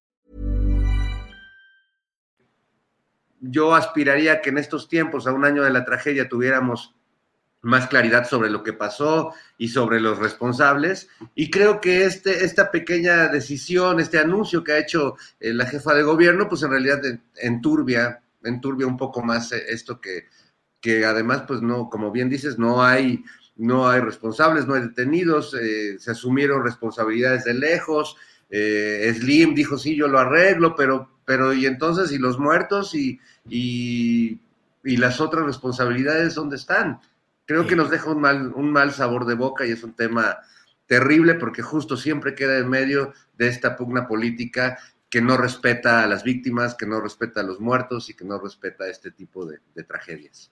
Yo aspiraría que en estos tiempos, a un año de la tragedia, tuviéramos más claridad sobre lo que pasó y sobre los responsables. Y creo que este, esta pequeña decisión, este anuncio que ha hecho eh, la jefa de gobierno, pues en realidad enturbia, enturbia un poco más eh, esto que, que además, pues no, como bien dices, no hay, no hay responsables, no hay detenidos, eh, se asumieron responsabilidades de lejos. Slim dijo, sí, yo lo arreglo, pero, pero y entonces, ¿y los muertos? Y, y, las otras responsabilidades, ¿dónde están? Creo que nos deja un mal, un mal sabor de boca y es un tema terrible porque justo siempre queda en medio de esta pugna política que no respeta a las víctimas, que no respeta a los muertos y que no respeta este tipo de, tragedias.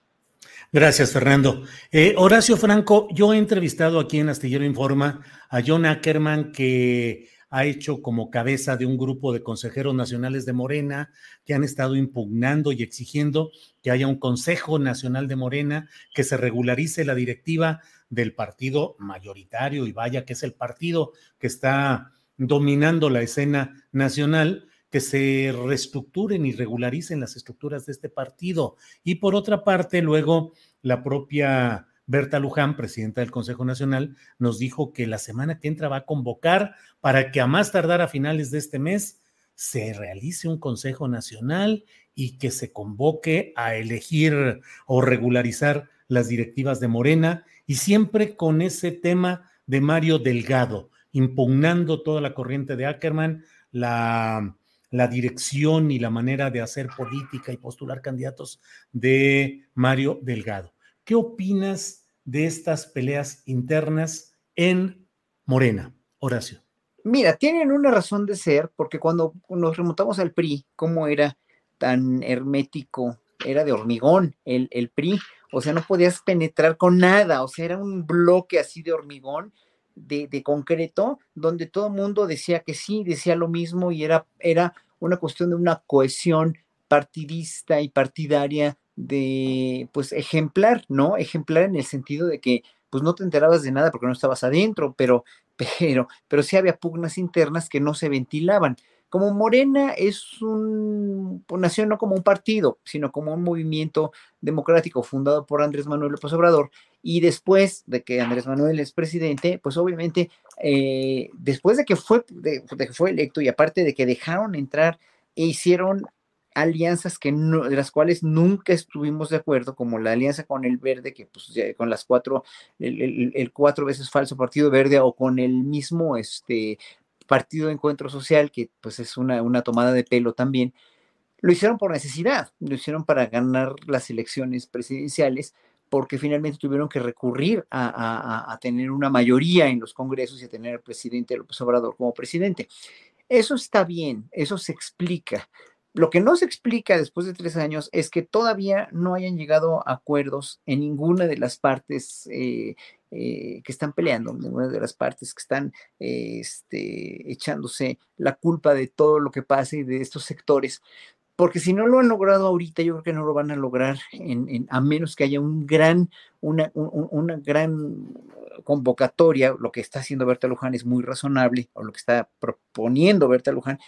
Gracias, Fernando. Eh, Horacio Franco, yo he entrevistado aquí en Astillero Informa a John Ackerman, que ha hecho como cabeza de un grupo de consejeros nacionales de Morena que han estado impugnando y exigiendo que haya un Consejo Nacional de Morena, que se regularice la directiva del partido mayoritario y vaya que es el partido que está dominando la escena nacional, que se reestructuren y regularicen las estructuras de este partido. Y por otra parte, luego la propia Berta Luján, presidenta del Consejo Nacional, nos dijo que la semana que entra va a convocar para que a más tardar a finales de este mes se realice un Consejo Nacional y que se convoque a elegir o regularizar las directivas de Morena y siempre con ese tema de Mario Delgado, impugnando toda la corriente de Ackerman, la, la dirección y la manera de hacer política y postular candidatos de Mario Delgado. ¿Qué opinas de estas peleas internas en Morena, Horacio? Mira, tienen una razón de ser, porque cuando nos remontamos al PRI, cómo era tan hermético, era de hormigón el, el PRI, o sea, no podías penetrar con nada, o sea, era un bloque así de hormigón, de, de concreto, donde todo el mundo decía que sí, decía lo mismo y era, era una cuestión de una cohesión partidista y partidaria de, pues, ejemplar, ¿no? Ejemplar en el sentido de que, pues, no te enterabas de nada porque no estabas adentro, pero, pero, pero sí había pugnas internas que no se ventilaban. Como Morena es un, pues, nació no como un partido, sino como un movimiento democrático fundado por Andrés Manuel López Obrador, y después de que Andrés Manuel es presidente, pues obviamente, eh, después de que, fue, de, de que fue electo y aparte de que dejaron entrar e hicieron alianzas que de las cuales nunca estuvimos de acuerdo, como la alianza con el verde, que pues con las cuatro, el, cuatro veces falso partido verde, o con el mismo este partido de encuentro social, que pues es una, una tomada de pelo también, lo hicieron por necesidad, lo hicieron para ganar las elecciones presidenciales, porque finalmente tuvieron que recurrir a, a, a tener una mayoría en los congresos y a tener al presidente López Obrador como presidente. Eso está bien, eso se explica. Lo que no se explica después de tres años es que todavía no hayan llegado a acuerdos en ninguna de las partes eh, eh, que están peleando, ninguna de las partes que están eh, este, echándose la culpa de todo lo que pasa y de estos sectores. Porque si no lo han logrado ahorita, yo creo que no lo van a lograr en, en, a menos que haya un gran, una, un, una gran convocatoria. Lo que está haciendo Berta Luján es muy razonable, o lo que está proponiendo Berta Luján,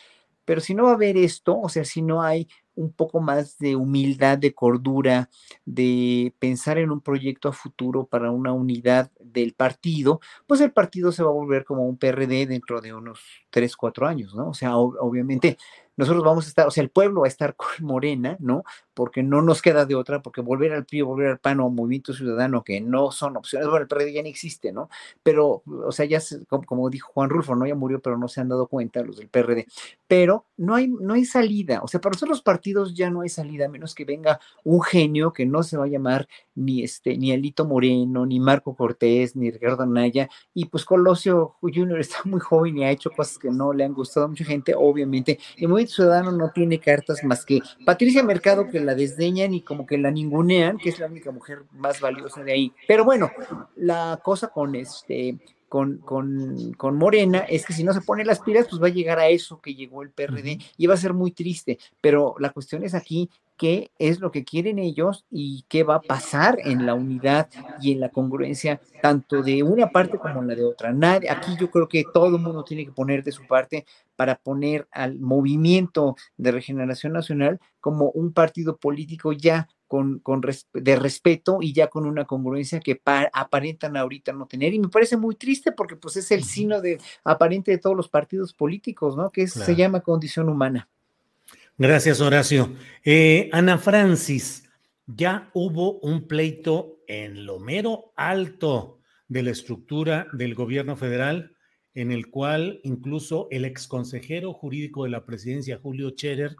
pero si no va a haber esto, o sea, si no hay un poco más de humildad, de cordura, de pensar en un proyecto a futuro para una unidad del partido, pues el partido se va a volver como un PRD dentro de unos tres, cuatro años, ¿no? O sea, obviamente nosotros vamos a estar, o sea, el pueblo va a estar con Morena, ¿no? Porque no nos queda de otra, porque volver al PRI, volver al PAN o Movimiento Ciudadano, que no son opciones, bueno, el PRD ya no existe, ¿no? Pero, o sea, ya, se, como, como, dijo Juan Rulfo, ¿no? Ya murió, pero no se han dado cuenta los del PRD. Pero no hay, no hay salida, o sea, para nosotros los partidos ya no hay salida, a menos que venga un genio que no se va a llamar ni este, ni Alito Moreno, ni Marco Cortés, ni Ricardo Anaya, y pues Colosio Junior está muy joven y ha hecho cosas que no le han gustado a mucha gente, obviamente. El Movimiento Ciudadano no tiene cartas más que Patricia Mercado, que la desdeñan y como que la ningunean, que es la única mujer más valiosa de ahí. Pero bueno, la cosa con este con, con, con, Morena es que si no se pone las pilas, pues va a llegar a eso que llegó el PRD y va a ser muy triste. Pero la cuestión es aquí qué es lo que quieren ellos y qué va a pasar en la unidad y en la congruencia tanto de una parte como la de otra. Nadie, aquí yo creo que todo el mundo tiene que poner de su parte para poner al movimiento de regeneración nacional como un partido político ya con, con res, de respeto y ya con una congruencia que pa, aparentan ahorita no tener. Y me parece muy triste porque pues es el sino de aparente de todos los partidos políticos, ¿no? Que es, claro. se llama condición humana. Gracias, Horacio. Eh, Ana Francis, ya hubo un pleito en lo mero alto de la estructura del gobierno federal, en el cual incluso el exconsejero jurídico de la presidencia, Julio Scherer,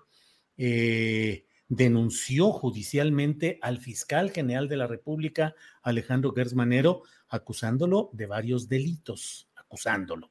eh, denunció judicialmente al fiscal general de la República, Alejandro Gersmanero, acusándolo de varios delitos, acusándolo.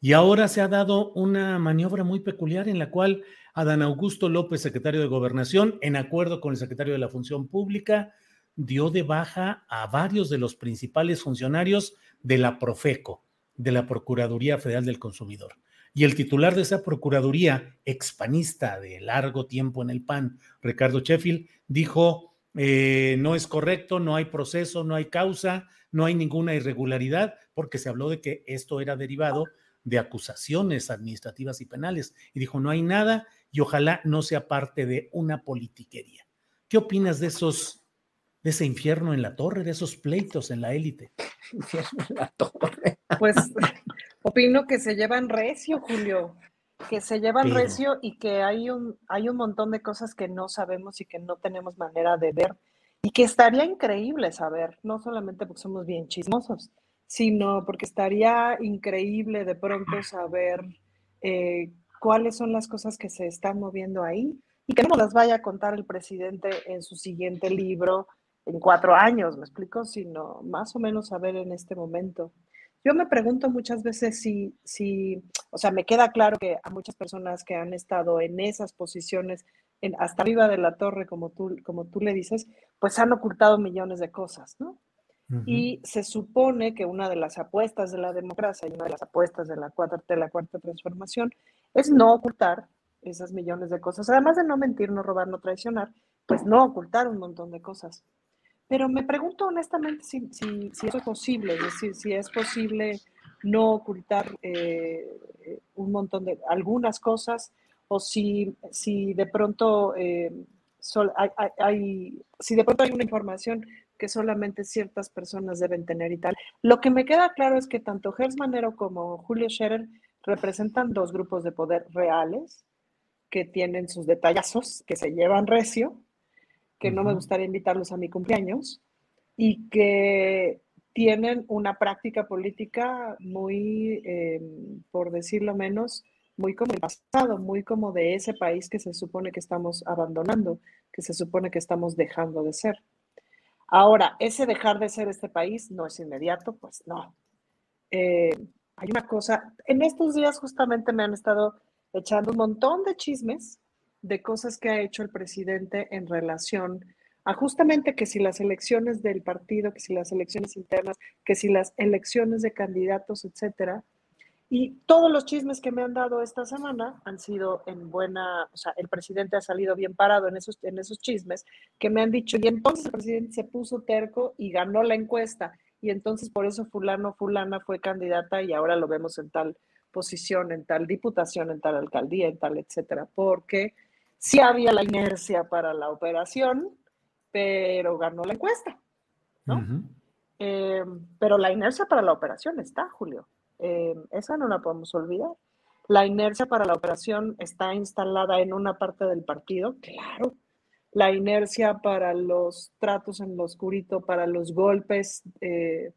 Y ahora se ha dado una maniobra muy peculiar en la cual Adán Augusto López, secretario de Gobernación, en acuerdo con el secretario de la Función Pública, dio de baja a varios de los principales funcionarios de la Profeco, de la Procuraduría Federal del Consumidor. Y el titular de esa Procuraduría, expanista de largo tiempo en el PAN, Ricardo Sheffield, dijo, eh, no es correcto, no hay proceso, no hay causa, no hay ninguna irregularidad, porque se habló de que esto era derivado de acusaciones administrativas y penales. Y dijo, no hay nada y ojalá no sea parte de una politiquería. ¿Qué opinas de esos, de ese infierno en la torre, de esos pleitos en la élite? Infierno en la torre. Pues opino que se llevan recio, Julio, que se llevan Pero... recio y que hay un, hay un montón de cosas que no sabemos y que no tenemos manera de ver y que estaría increíble saber, no solamente porque somos bien chismosos, sino porque estaría increíble de pronto saber eh, cuáles son las cosas que se están moviendo ahí y que no las vaya a contar el presidente en su siguiente libro en cuatro años, ¿me explico? Sino más o menos saber en este momento. Yo me pregunto muchas veces si, si, o sea, me queda claro que a muchas personas que han estado en esas posiciones, en, hasta arriba de la torre, como tú, como tú le dices, pues han ocultado millones de cosas, ¿no? Y se supone que una de las apuestas de la democracia y una de las apuestas de la cuarta, de la cuarta transformación es no ocultar esas millones de cosas, además de no mentir, no robar, no traicionar, pues no ocultar un montón de cosas. Pero me pregunto honestamente si, eso es posible, es decir, si es posible no ocultar eh, un montón de algunas cosas o si, si de pronto eh, hay, hay, si de pronto hay una información que solamente ciertas personas deben tener y tal. Lo que me queda claro es que tanto Gers Manero como Julio Scherer representan dos grupos de poder reales que tienen sus detallazos, que se llevan recio, que no me gustaría invitarlos a mi cumpleaños y que tienen una práctica política muy, em, por decirlo menos, muy como el pasado, muy como de ese país que se supone que estamos abandonando, que se supone que estamos dejando de ser. Ahora, ese dejar de ser este país no es inmediato, pues no. Eh, hay una cosa, en estos días justamente me han estado echando un montón de chismes de cosas que ha hecho el presidente en relación a justamente que si las elecciones del partido, que si las elecciones internas, que si las elecciones de candidatos, etcétera, y todos los chismes que me han dado esta semana han sido en buena, o sea, el presidente ha salido bien parado en esos, en esos chismes que me han dicho, y entonces el presidente se puso terco y ganó la encuesta, y entonces por eso fulano, fulana fue candidata y ahora lo vemos en tal posición, en tal diputación, en tal alcaldía, en tal, etcétera, porque sí había la inercia para la operación, pero ganó la encuesta, ¿no? Eh, pero la inercia para la operación está, Julio. Eh, esa no la podemos olvidar. La inercia para la operación está instalada en una parte del partido, claro. La inercia para los tratos en lo oscurito, para los golpes, eh,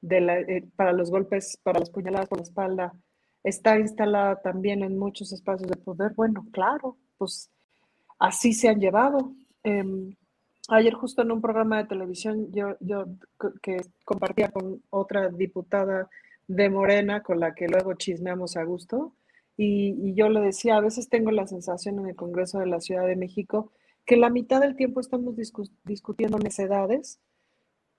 de la, para los golpes, para las puñaladas por la espalda, está instalada también en muchos espacios de poder. Bueno, claro, pues así se han llevado. Em, ayer justo en un programa de televisión yo, que compartía con otra diputada de Morena con la que luego chismeamos a gusto. Y, yo le decía, a veces tengo la sensación en el Congreso de la Ciudad de México que la mitad del tiempo estamos discutiendo necedades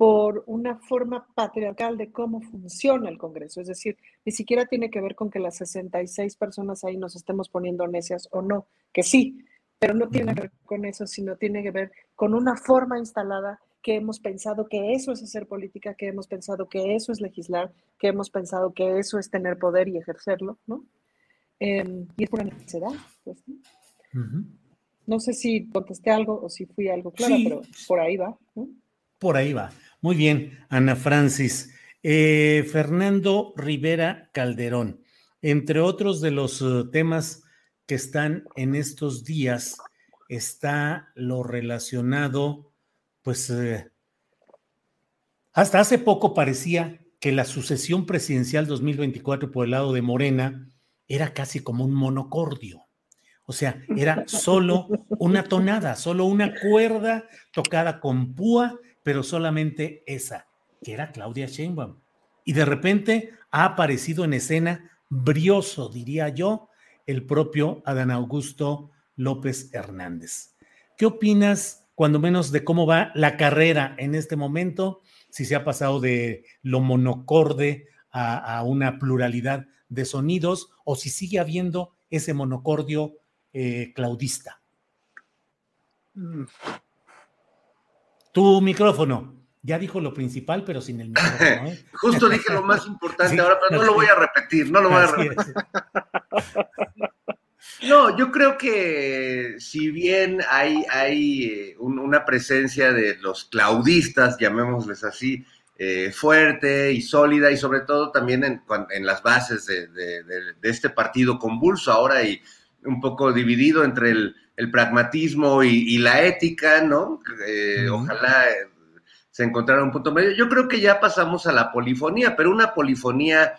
por una forma patriarcal de cómo funciona el Congreso. Es decir, ni siquiera tiene que ver con que las 66 personas ahí nos estemos poniendo necias o no, que sí, pero no tiene que ver con eso, sino tiene que ver con una forma instalada que hemos pensado que eso es hacer política, que hemos pensado que eso es legislar, que hemos pensado que eso es tener poder y ejercerlo, ¿no? Em, y es por necesidad, pues, ¿no? sé si contesté algo o si fui algo claro, pero por ahí va. Por ahí va. Muy bien, Ana Francis. Eh, Fernando Rivera Calderón, entre otros de los eh, temas que están en estos días, está lo relacionado pues eh, hasta hace poco parecía que la sucesión presidencial 2024 por el lado de Morena era casi como un monocordio. O sea, era solo una tonada, solo una cuerda tocada con púa, pero solamente esa, que era Claudia Sheinbaum. Y de repente ha aparecido en escena, brioso, diría yo, el propio Adán Augusto López Hernández. ¿Qué opinas cuando menos de cómo va la carrera en este momento, si se ha pasado de lo monocorde a, una pluralidad de sonidos o si sigue habiendo ese monocordio eh, claudista. Mm. Tu micrófono. Ya dijo lo principal, pero sin el micrófono. ¿eh? Justo dije lo más importante ahora, pero no lo voy a repetir, no lo voy a repetir. No, yo creo que si bien hay, hay eh, una presencia de los claudistas, llamémosles así, eh, fuerte y sólida y sobre todo también en, las bases de, este partido convulso ahora y un poco dividido entre el, pragmatismo y, la ética, ¿no? Eh, ojalá se encontrara un punto medio. Yo creo que ya pasamos a la polifonía, pero una polifonía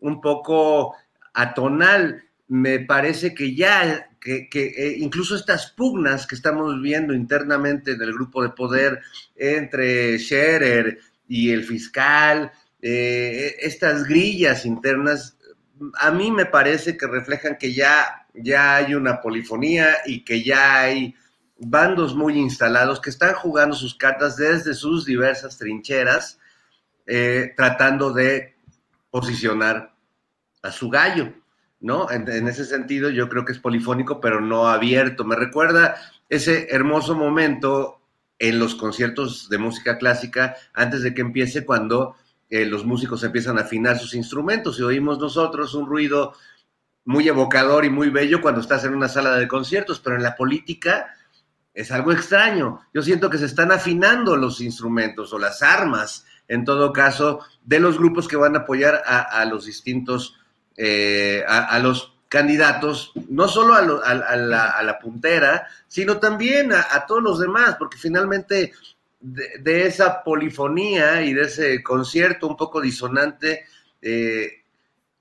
un poco atonal me parece que ya, que, eh, incluso estas pugnas que estamos viendo internamente en el grupo de poder entre Scherer y el fiscal, eh, estas grillas internas, a mí me parece que reflejan que ya, ya hay una polifonía y que ya hay bandos muy instalados que están jugando sus cartas desde sus diversas trincheras, eh, tratando de posicionar a su gallo. ¿no? En, ese sentido, yo creo que es polifónico, pero no abierto. Me recuerda ese hermoso momento en los conciertos de música clásica antes de que empiece cuando eh, los músicos empiezan a afinar sus instrumentos y oímos nosotros un ruido muy evocador y muy bello cuando estás en una sala de conciertos, pero en la política es algo extraño. Yo siento que se están afinando los instrumentos o las armas, en todo caso, de los grupos que van a apoyar a los distintos eh, a, los candidatos, no solo a, la, puntera, sino también a, todos los demás, porque finalmente de, esa polifonía y de ese concierto un poco disonante, eh,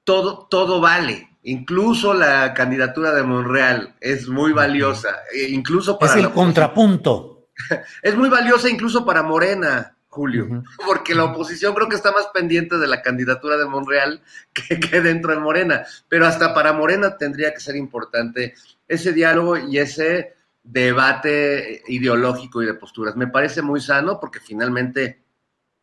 todo, todo vale. Incluso la candidatura de Monreal es muy valiosa, e incluso para... Es el contrapunto. Es muy valiosa incluso para Morena, Julio, porque la oposición creo que está más pendiente de la candidatura de Monreal que, que, dentro de Morena, pero hasta para Morena tendría que ser importante ese diálogo y ese debate ideológico y de posturas. Me parece muy sano porque finalmente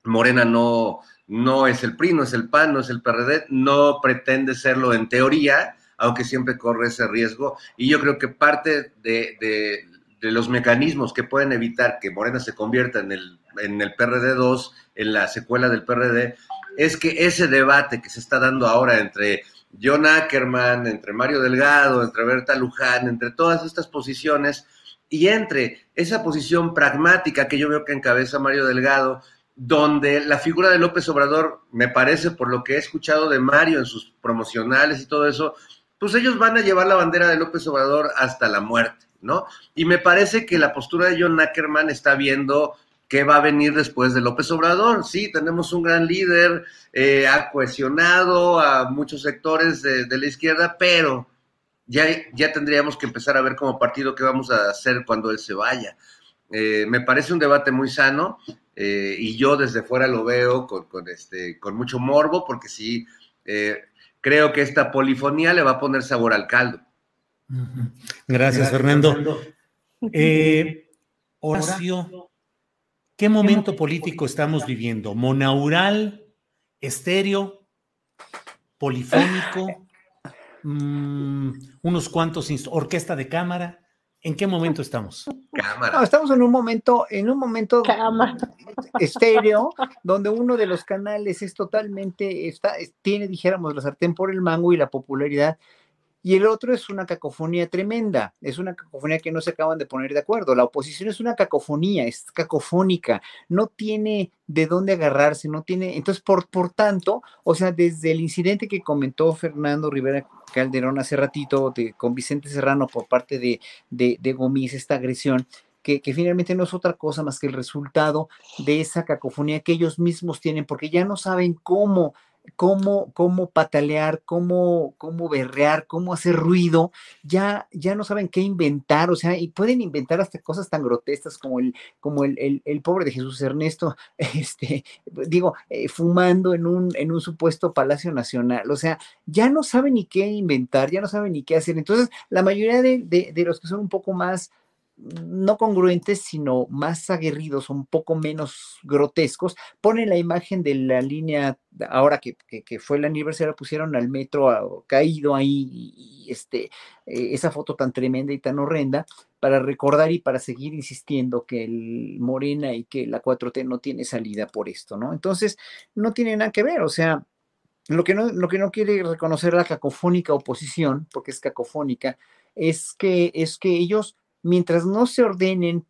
Morena no, no es el PRI, no es el PAN, no es el PRD, no pretende serlo en teoría, aunque siempre corre ese riesgo, y yo creo que parte de, los mecanismos que pueden evitar que Morena se convierta en el en el PRD 2, en la secuela del PRD, es que ese debate que se está dando ahora entre John Ackerman, entre Mario Delgado, entre Berta Luján, entre todas estas posiciones, y entre esa posición pragmática que yo veo que encabeza Mario Delgado, donde la figura de López Obrador, me parece, por lo que he escuchado de Mario en sus promocionales y todo eso, pues ellos van a llevar la bandera de López Obrador hasta la muerte, ¿no? Y me parece que la postura de John Ackerman está viendo qué va a venir después de López Obrador. Sí, tenemos un gran líder, eh, ha cohesionado a muchos sectores de, la izquierda, pero ya, ya tendríamos que empezar a ver como partido qué vamos a hacer cuando él se vaya. Eh, me parece un debate muy sano eh, y yo desde fuera lo veo con, este, con mucho morbo porque sí, creo que esta polifonía le va a poner sabor al caldo. Gracias, Fernando. Horacio, ¿Qué momento político estamos viviendo? ¿Monaural? ¿Estéreo? ¿Polifónico? Mm, ¿Unos cuantos? ¿Orquesta de cámara? ¿En qué momento estamos? Cámara. estamos en un momento, en un momento estéreo, donde uno de los canales es totalmente, está, tiene, dijéramos, la sartén por el mango y la popularidad y el otro es una cacofonía tremenda, es una cacofonía que no se acaban de poner de acuerdo. La oposición es una cacofonía, es cacofónica, no tiene de dónde agarrarse, no tiene, entonces por, por tanto, o sea, desde el incidente que comentó Fernando Rivera Calderón hace ratito con Vicente Serrano por parte de, de, de esta agresión, que, que, finalmente no es otra cosa más que el resultado de esa cacofonía que ellos mismos tienen, porque ya no saben cómo cómo, cómo patalear, cómo, cómo berrear, cómo hacer ruido, ya, ya no saben qué inventar, o sea, y pueden inventar hasta cosas tan grotescas como el, como el, el, pobre de Jesús Ernesto, este, digo, eh, fumando en un, en un supuesto Palacio Nacional, o sea, ya no saben ni qué inventar, ya no saben ni qué hacer. Entonces, la mayoría de, de los que son un poco más no congruentes, sino más aguerridos, un poco menos grotescos, ponen la imagen de la línea, ahora que, fue el aniversario, pusieron al metro caído ahí, este, eh, esa foto tan tremenda y tan horrenda, para recordar y para seguir insistiendo que el Morena y que la 4T no tiene salida por esto, ¿no? Entonces, no tiene nada que ver, o sea, lo que no, lo que no quiere reconocer la cacofónica oposición, porque es cacofónica, es que, es que ellos mientras no se ordenen,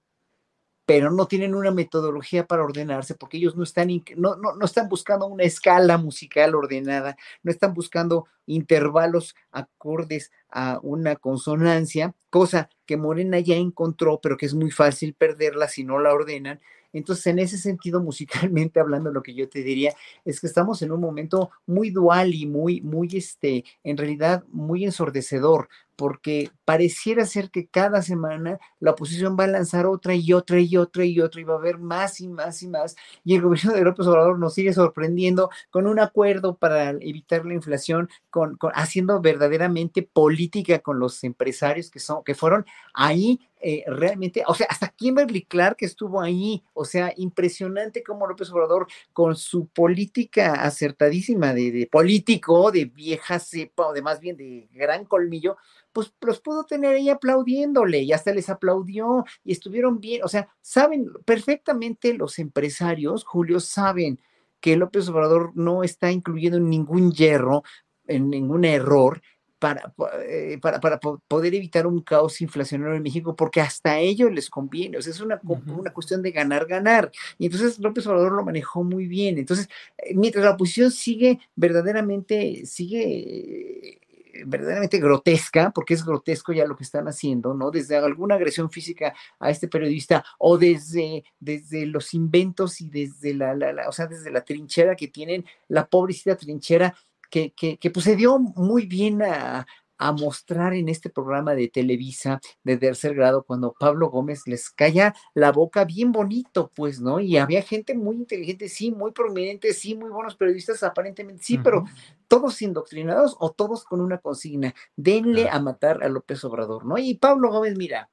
pero no tienen una metodología para ordenarse, porque ellos no están, no, no, están buscando una escala musical ordenada, no están buscando intervalos acordes a una consonancia, cosa que Morena ya encontró, pero que es muy fácil perderla si no la ordenan. Entonces, en ese sentido, musicalmente hablando, lo que yo te diría es que estamos en un momento muy dual y muy, muy, este, en realidad, muy ensordecedor, porque pareciera ser que cada semana la oposición va a lanzar otra y otra y otra y otra y va a haber más y más y más. Y el gobierno de López Obrador nos sigue sorprendiendo con un acuerdo para evitar la inflación, con, haciendo verdaderamente política con los empresarios que son, que fueron ahí eh, realmente, o sea, hasta Kimberly Clark estuvo ahí, o sea, impresionante como López Obrador con su política acertadísima de, de político, de vieja cepa, o de más bien de gran colmillo, pues los pudo tener ahí aplaudiéndole y hasta les aplaudió y estuvieron bien, o sea, saben perfectamente los empresarios, Julio, saben que López Obrador no está incluyendo ningún hierro, en ningún error, para, eh, para, para, poder evitar un caos inflacionario en México, porque hasta a ellos les conviene, o sea, es una, una cuestión de ganar, ganar. Y entonces López Obrador lo manejó muy bien. Entonces, eh, mientras la oposición sigue verdaderamente, sigue verdaderamente grotesca, porque es grotesco ya lo que están haciendo, ¿no? Desde alguna agresión física a este periodista o desde, desde los inventos y desde la, la, o sea, desde la trinchera que tienen, la pobrecita trinchera que, que, que pues se dio muy bien a, a mostrar en este programa de Televisa de tercer grado cuando Pablo Gómez les calla la boca bien bonito, pues, ¿no? Y había gente muy inteligente, sí, muy prominente, sí, muy buenos periodistas aparentemente, sí, pero todos indoctrinados o todos con una consigna, denle a matar a López Obrador, ¿no? Y Pablo Gómez, mira,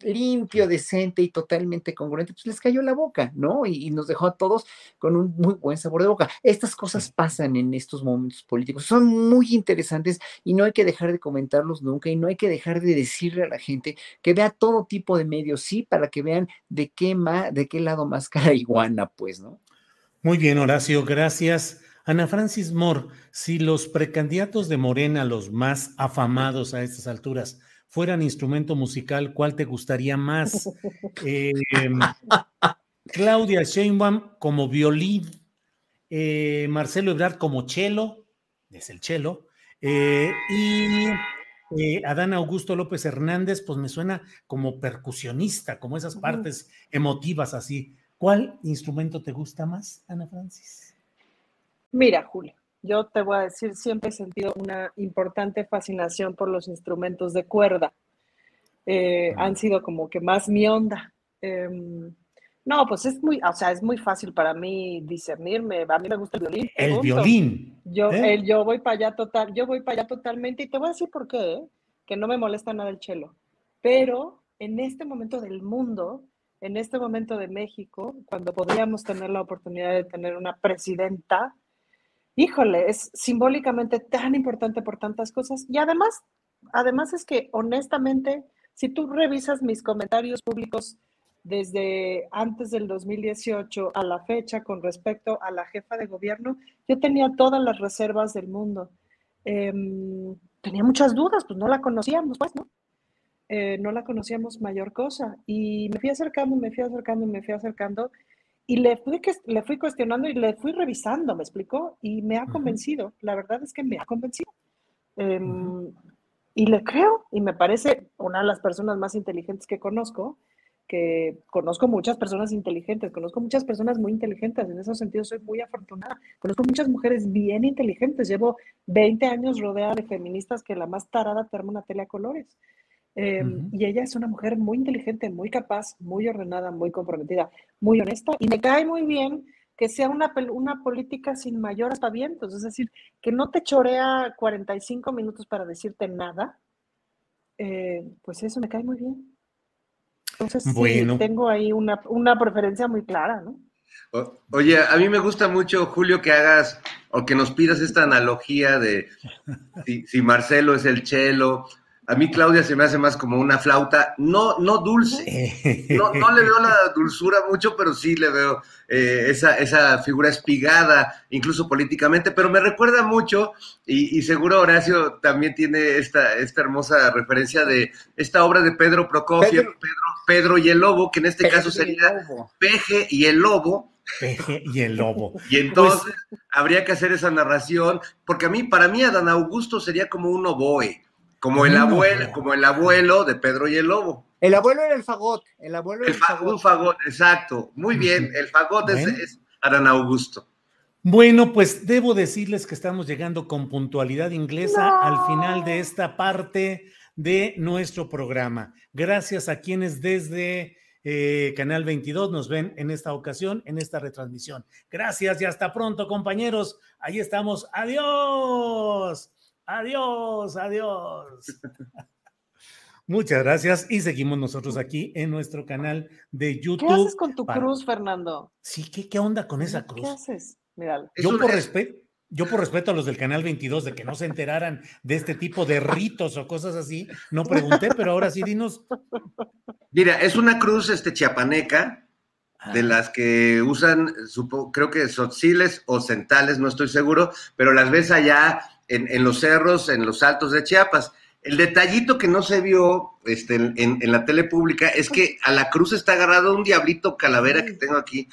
limpio, decente y totalmente congruente, pues les cayó la boca, ¿no? Y, nos dejó a todos con un muy buen sabor de boca. Estas cosas pasan en estos momentos políticos, son muy interesantes y no hay que dejar de comentarlos nunca y no hay que dejar de decirle a la gente que vea todo tipo de medios, sí, para que vean de qué, de qué lado más cara iguana, pues, ¿no? Muy bien, Horacio, gracias. Ana Francis Moore, si los precandidatos de Morena, los más afamados a estas alturas, fueran instrumento musical, ¿cuál te gustaría más? Em, Claudia Sheinbaum como violín, eh, Marcelo Ebrard como cello, es el cello, eh, y eh, Adán Augusto López Hernández, pues me suena como percusionista, como esas partes emotivas así. ¿Cuál instrumento te gusta más, Ana Francis? Mira, Julio, yo te voy a decir, siempre he sentido una importante fascinación por los instrumentos de cuerda. Eh, han sido como que más mi onda. Em, no, pues es muy, o sea, es muy fácil para mí discernirme. A mí me gusta el violín. El violín. Yo, ¿eh? yo voy para allá total, yo voy para allá totalmente y te voy a decir por qué, ¿eh? que no me molesta nada el chelo. Pero en este momento del mundo, en este momento de México, cuando podríamos tener la oportunidad de tener una presidenta híjole, es simbólicamente tan importante por tantas cosas. Y además, además es que honestamente, si tú revisas mis comentarios públicos desde antes del 2018 a la fecha con respecto a la jefa de gobierno, yo tenía todas las reservas del mundo. Em, tenía muchas dudas, pues no la conocíamos, pues, ¿no? Eh, no la conocíamos mayor cosa. Y me fui acercando, me fui acercando, me fui acercando y le fui, le fui cuestionando y le fui revisando, ¿me explicó? Y me ha convencido, la verdad es que me ha convencido. Em, y le creo, y me parece una de las personas más inteligentes que conozco, que conozco muchas personas inteligentes, conozco muchas personas muy inteligentes, en ese sentido soy muy afortunada, conozco muchas mujeres bien inteligentes, llevo 20 años rodeada de feministas que la más tarada te arma una tele a colores. Em, y ella es una mujer muy inteligente, muy capaz, muy ordenada, muy comprometida, muy honesta. Y me cae muy bien que sea una, una política sin mayor aspavientos, es decir, que no te chorea 45 minutos para decirte nada. Eh, pues eso me cae muy bien. Entonces, sí, tengo ahí una, una preferencia muy clara, ¿no? oye, a mí me gusta mucho, Julio, que hagas o que nos pidas esta analogía de si, si Marcelo es el chelo, a mí Claudia se me hace más como una flauta, no, no dulce, no, no le veo la dulzura mucho, pero sí le veo eh, esa, esa figura espigada, incluso políticamente, pero me recuerda mucho, y, seguro Horacio también tiene esta, esta hermosa referencia de esta obra de Pedro Prokofiev, Pedro, Pedro, y el Lobo, que en este caso sería Peje y el Lobo, Peje y el lobo. Y entonces habría que hacer esa narración, porque a mí, para mí, Adán Augusto sería como un oboe como el, abuelo, como el abuelo de Pedro y el Lobo. El abuelo era el fagot, el abuelo era el, fagot. Un fagot, exacto. Muy bien, el fagot es, es Adán Augusto. Bueno, pues debo decirles que estamos llegando con puntualidad inglesa al final de esta parte de nuestro programa. Gracias a quienes desde eh, Canal 22 nos ven en esta ocasión, en esta retransmisión. Gracias y hasta pronto, compañeros. Ahí estamos. Adiós. Adiós, adiós. Muchas gracias y seguimos nosotros aquí en nuestro canal de YouTube. ¿Qué haces con tu cruz, Fernando? Sí, ¿qué, ¿qué onda con esa cruz? ¿Qué haces? Míralo. Yo por respeto, yo por respeto a los del canal 22 de que no se enteraran de este tipo de ritos o cosas así, no pregunté, pero ahora sí dinos. Mira, es una cruz este chiapaneca de ah. las que usan, creo que sotziles o centales, no estoy seguro, pero las ves allá en, en los cerros, en los altos de Chiapas. El detallito que no se vio este, en, la tele pública es que a la cruz está agarrado un diablito calavera que tengo aquí.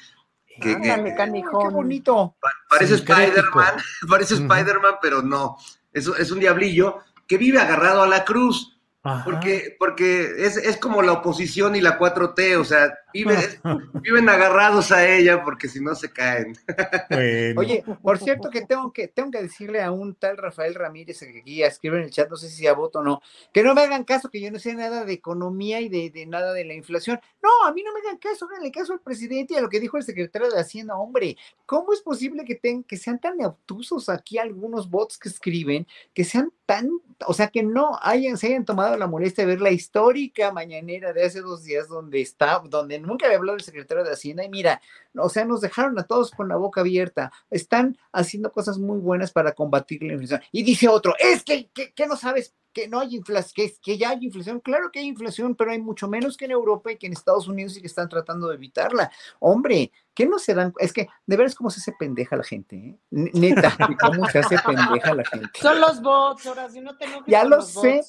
Que, Ándale, canijón. Qué bonito. Parece Spider-Man, parece Spider-Man, pero no. Es, es un diablillo que vive agarrado a la cruz. Porque, porque es, es, como la oposición y la 4T, o sea, viven agarrados a ella porque si no se caen. Oye, por cierto que tengo que tengo que decirle a un tal Rafael Ramírez que aquí escribe en el chat, no sé si a voto o no, que no me hagan caso, que yo no sé nada de economía y de, de nada de la inflación. No, a mí no me hagan caso, háganle caso al presidente y a lo que dijo el secretario de Hacienda. Hombre, ¿cómo es posible que, ten, que sean tan obtusos aquí algunos bots que escriben, que sean tan, o sea, que no hayan, se hayan tomado la molestia de ver la histórica mañanera de hace dos días donde está, donde nunca había hablado el secretario de Hacienda y mira, o sea, nos dejaron a todos con la boca abierta. Están haciendo cosas muy buenas para combatir la inflación. Y dice otro, es que, que, no sabes que no hay inflación, que, que ya hay inflación. Claro que hay inflación, pero hay mucho menos que en Europa y que en Estados Unidos y que están tratando de evitarla. Hombre, ¿qué no se dan? Es que de veras cómo se hace pendeja la gente, ¿eh? Neta, cómo se hace pendeja la gente. Son los bots, ahora si no te Ya lo sé.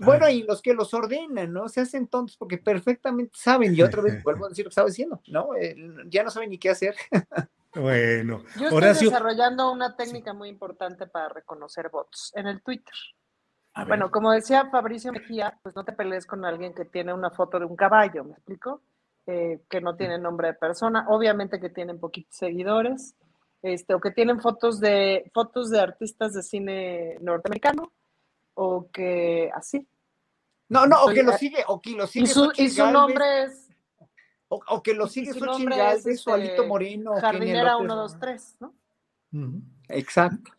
Bueno, y los que los ordenan, ¿no? Se hacen tontos porque perfectamente saben, y otra vez vuelvo a decir lo que estaba diciendo, ¿no? Eh, ya no saben ni qué hacer. Bueno, yo estoy desarrollando una técnica muy importante para reconocer bots en el Twitter. Bueno, como decía Fabricio Mejía, pues no te pelees con alguien que tiene una foto de un caballo, ¿me explico? Eh, que no tiene nombre de persona, obviamente que tienen poquitos seguidores, este, o que tienen fotos de fotos de artistas de cine norteamericano, o que así. No, no, o que lo sigue, o que lo sigue. Y su, nombre es. O, que lo sigue su Galvez, su Alito este, Moreno. Jardinera 123, ¿no? Exacto.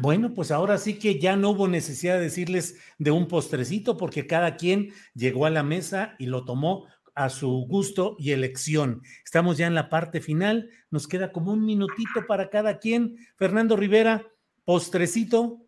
Bueno, pues ahora sí que ya no hubo necesidad de decirles de un postrecito porque cada quien llegó a la mesa y lo tomó a su gusto y elección. Estamos ya en la parte final, nos queda como un minutito para cada quien. Fernando Rivera, postrecito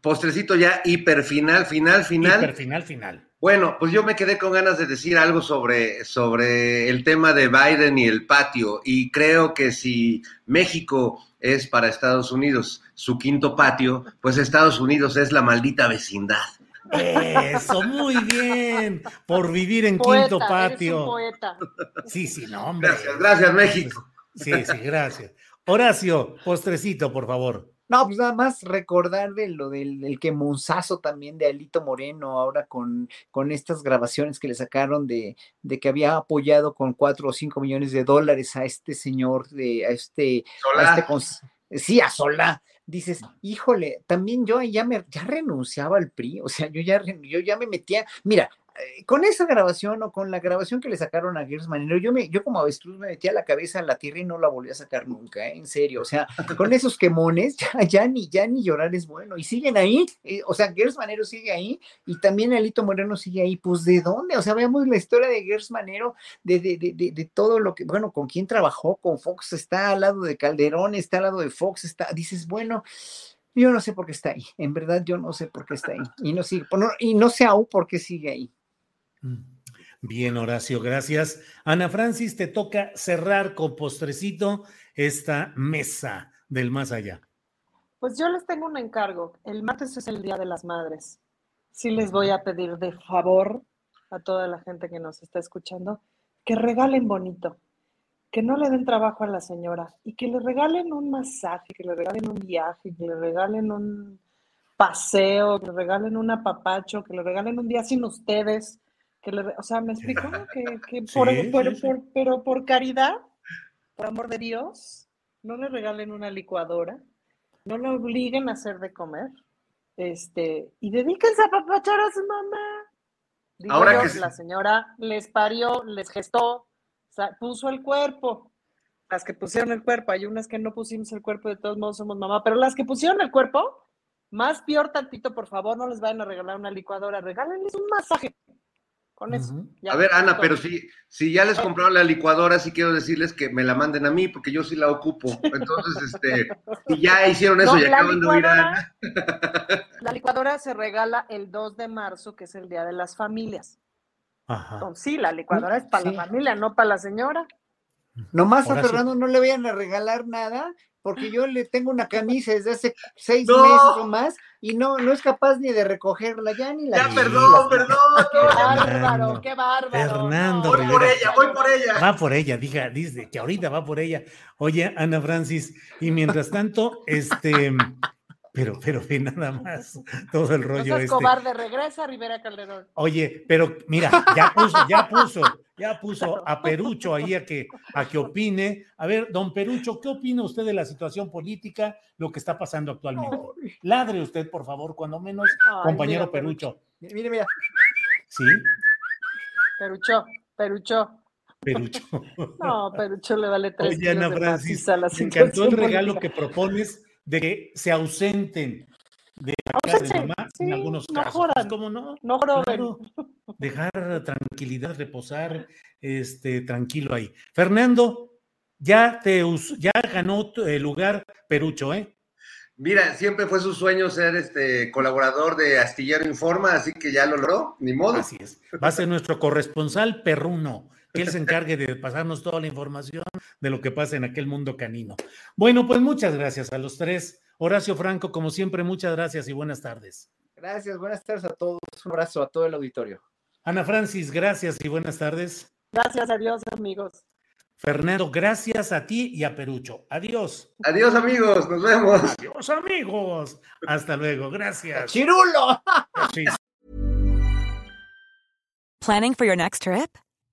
postrecito ya hiper final, final, final. Hiper final, final. Bueno, pues yo me quedé con ganas de decir algo sobre, sobre el tema de Biden y el patio. Y creo que si México es para Estados Unidos su quinto patio, pues Estados Unidos es la maldita vecindad. Eso, muy bien. Por vivir en quinto patio. poeta. Sí, sí, no, hombre. Gracias, gracias, México. Sí, sí, gracias. Horacio, postrecito, por favor. No, pues nada más recordar de lo del, del quemonzazo también de Alito Moreno, ahora con, con estas grabaciones que le sacaron de, de, que había apoyado con cuatro o cinco millones de dólares a este señor, de, a este, a este sí, a Solá. Dices, híjole, también yo ya me ya renunciaba al PRI, o sea, yo ya, yo ya me metía, mira, con esa grabación o con la grabación que le sacaron a Gers Manero, yo, me, yo como avestruz me metía la cabeza en la tierra y no la volví a sacar nunca, ¿eh? en serio. O sea, con esos quemones, ya, ya, ni, ya ni llorar es bueno. Y siguen ahí, eh, o sea, Gers Manero sigue ahí y también Alito Moreno sigue ahí. Pues, ¿de dónde? O sea, veamos la historia de Gers Manero, de, de, de, de, todo lo que, bueno, con quién trabajó, con Fox, está al lado de Calderón, está al lado de Fox, está, dices, bueno. Yo no sé por qué está ahí, en verdad yo no sé por qué está ahí. Y no, sigue, y no sé aún por qué sigue ahí. Bien, Horacio, gracias. Ana Francis, te toca cerrar con postrecito esta mesa del más allá. Pues yo les tengo un encargo. El martes es el Día de las Madres. Sí les voy a pedir de favor a toda la gente que nos está escuchando que regalen bonito, que no le den trabajo a la señora y que le regalen un masaje, que le regalen un viaje, que le regalen un paseo, que le regalen un apapacho, que le regalen un día sin ustedes Que le, o sea, ¿me explico? Que, que por, por, por, pero por caridad, por amor de Dios, no le regalen una licuadora, no le obliguen a hacer de comer, este, y dedíquense a papachar a su mamá. Ahora que la señora les parió, les gestó, puso el cuerpo. Las que pusieron el cuerpo, hay unas que no pusimos el cuerpo, de todos modos somos mamá, pero las que pusieron el cuerpo, más peor tantito, por favor, no les vayan a regalar una licuadora, regálenles un masaje. Con eso. a ver, Ana, pero si, si ya les compraron la licuadora, sí quiero decirles que me la manden a mí, porque yo sí la ocupo. Entonces, este, y ya hicieron eso, y acaban de oír a La licuadora se regala el 2 de marzo, que es el Día de las Familias. Ajá. sí, la licuadora es para la familia, no para la señora. Nomás a Fernando no le vayan a regalar nada, porque yo le tengo una camisa desde hace seis meses o más y no, no es capaz ni de recogerla ya ni la. Ya, perdón, perdón. Qué bárbaro, qué bárbaro. Fernando, voy por ella, voy por ella. Va por ella, diga, dice que ahorita va por ella. Oye, Ana Francis, y mientras tanto, este, pero, pero ve nada más todo el rollo. No este. cobarde, regresa Rivera Calderón. Oye, pero mira, ya puso, ya puso, ya puso a Perucho ahí a que, a que opine. A ver, don Perucho, ¿qué opina usted de la situación política, lo que está pasando actualmente? Ladre usted, por favor, cuando menos, compañero Perucho. Mire, mira. ¿Sí? Perucho, Perucho. Perucho. No, Perucho le vale tres Oye, Ana Francis, me encantó el regalo que propones de que se ausenten de la casa de mamá en algunos casos. ¿Cómo no? No dejar tranquilidad, reposar, este, tranquilo ahí. Fernando, ya te ya ganó el lugar Perucho, ¿eh? Mira, siempre fue su sueño ser este colaborador de Astillero Informa, así que ya lo logró, ni modo. Así es. Va a ser nuestro corresponsal perruno que él se encargue de pasarnos toda la información de lo que pasa en aquel mundo canino. Bueno, pues muchas gracias a los tres. Horacio Franco, como siempre, muchas gracias y buenas tardes. Gracias, buenas tardes a todos. Un abrazo a todo el auditorio. Ana Francis, gracias y buenas tardes. Gracias, adiós, amigos. Fernando, gracias a ti y a Perucho. Adiós. Adiós, amigos. Nos vemos. Adiós, amigos. Hasta luego. Gracias. Chirulo. Planning for your next trip?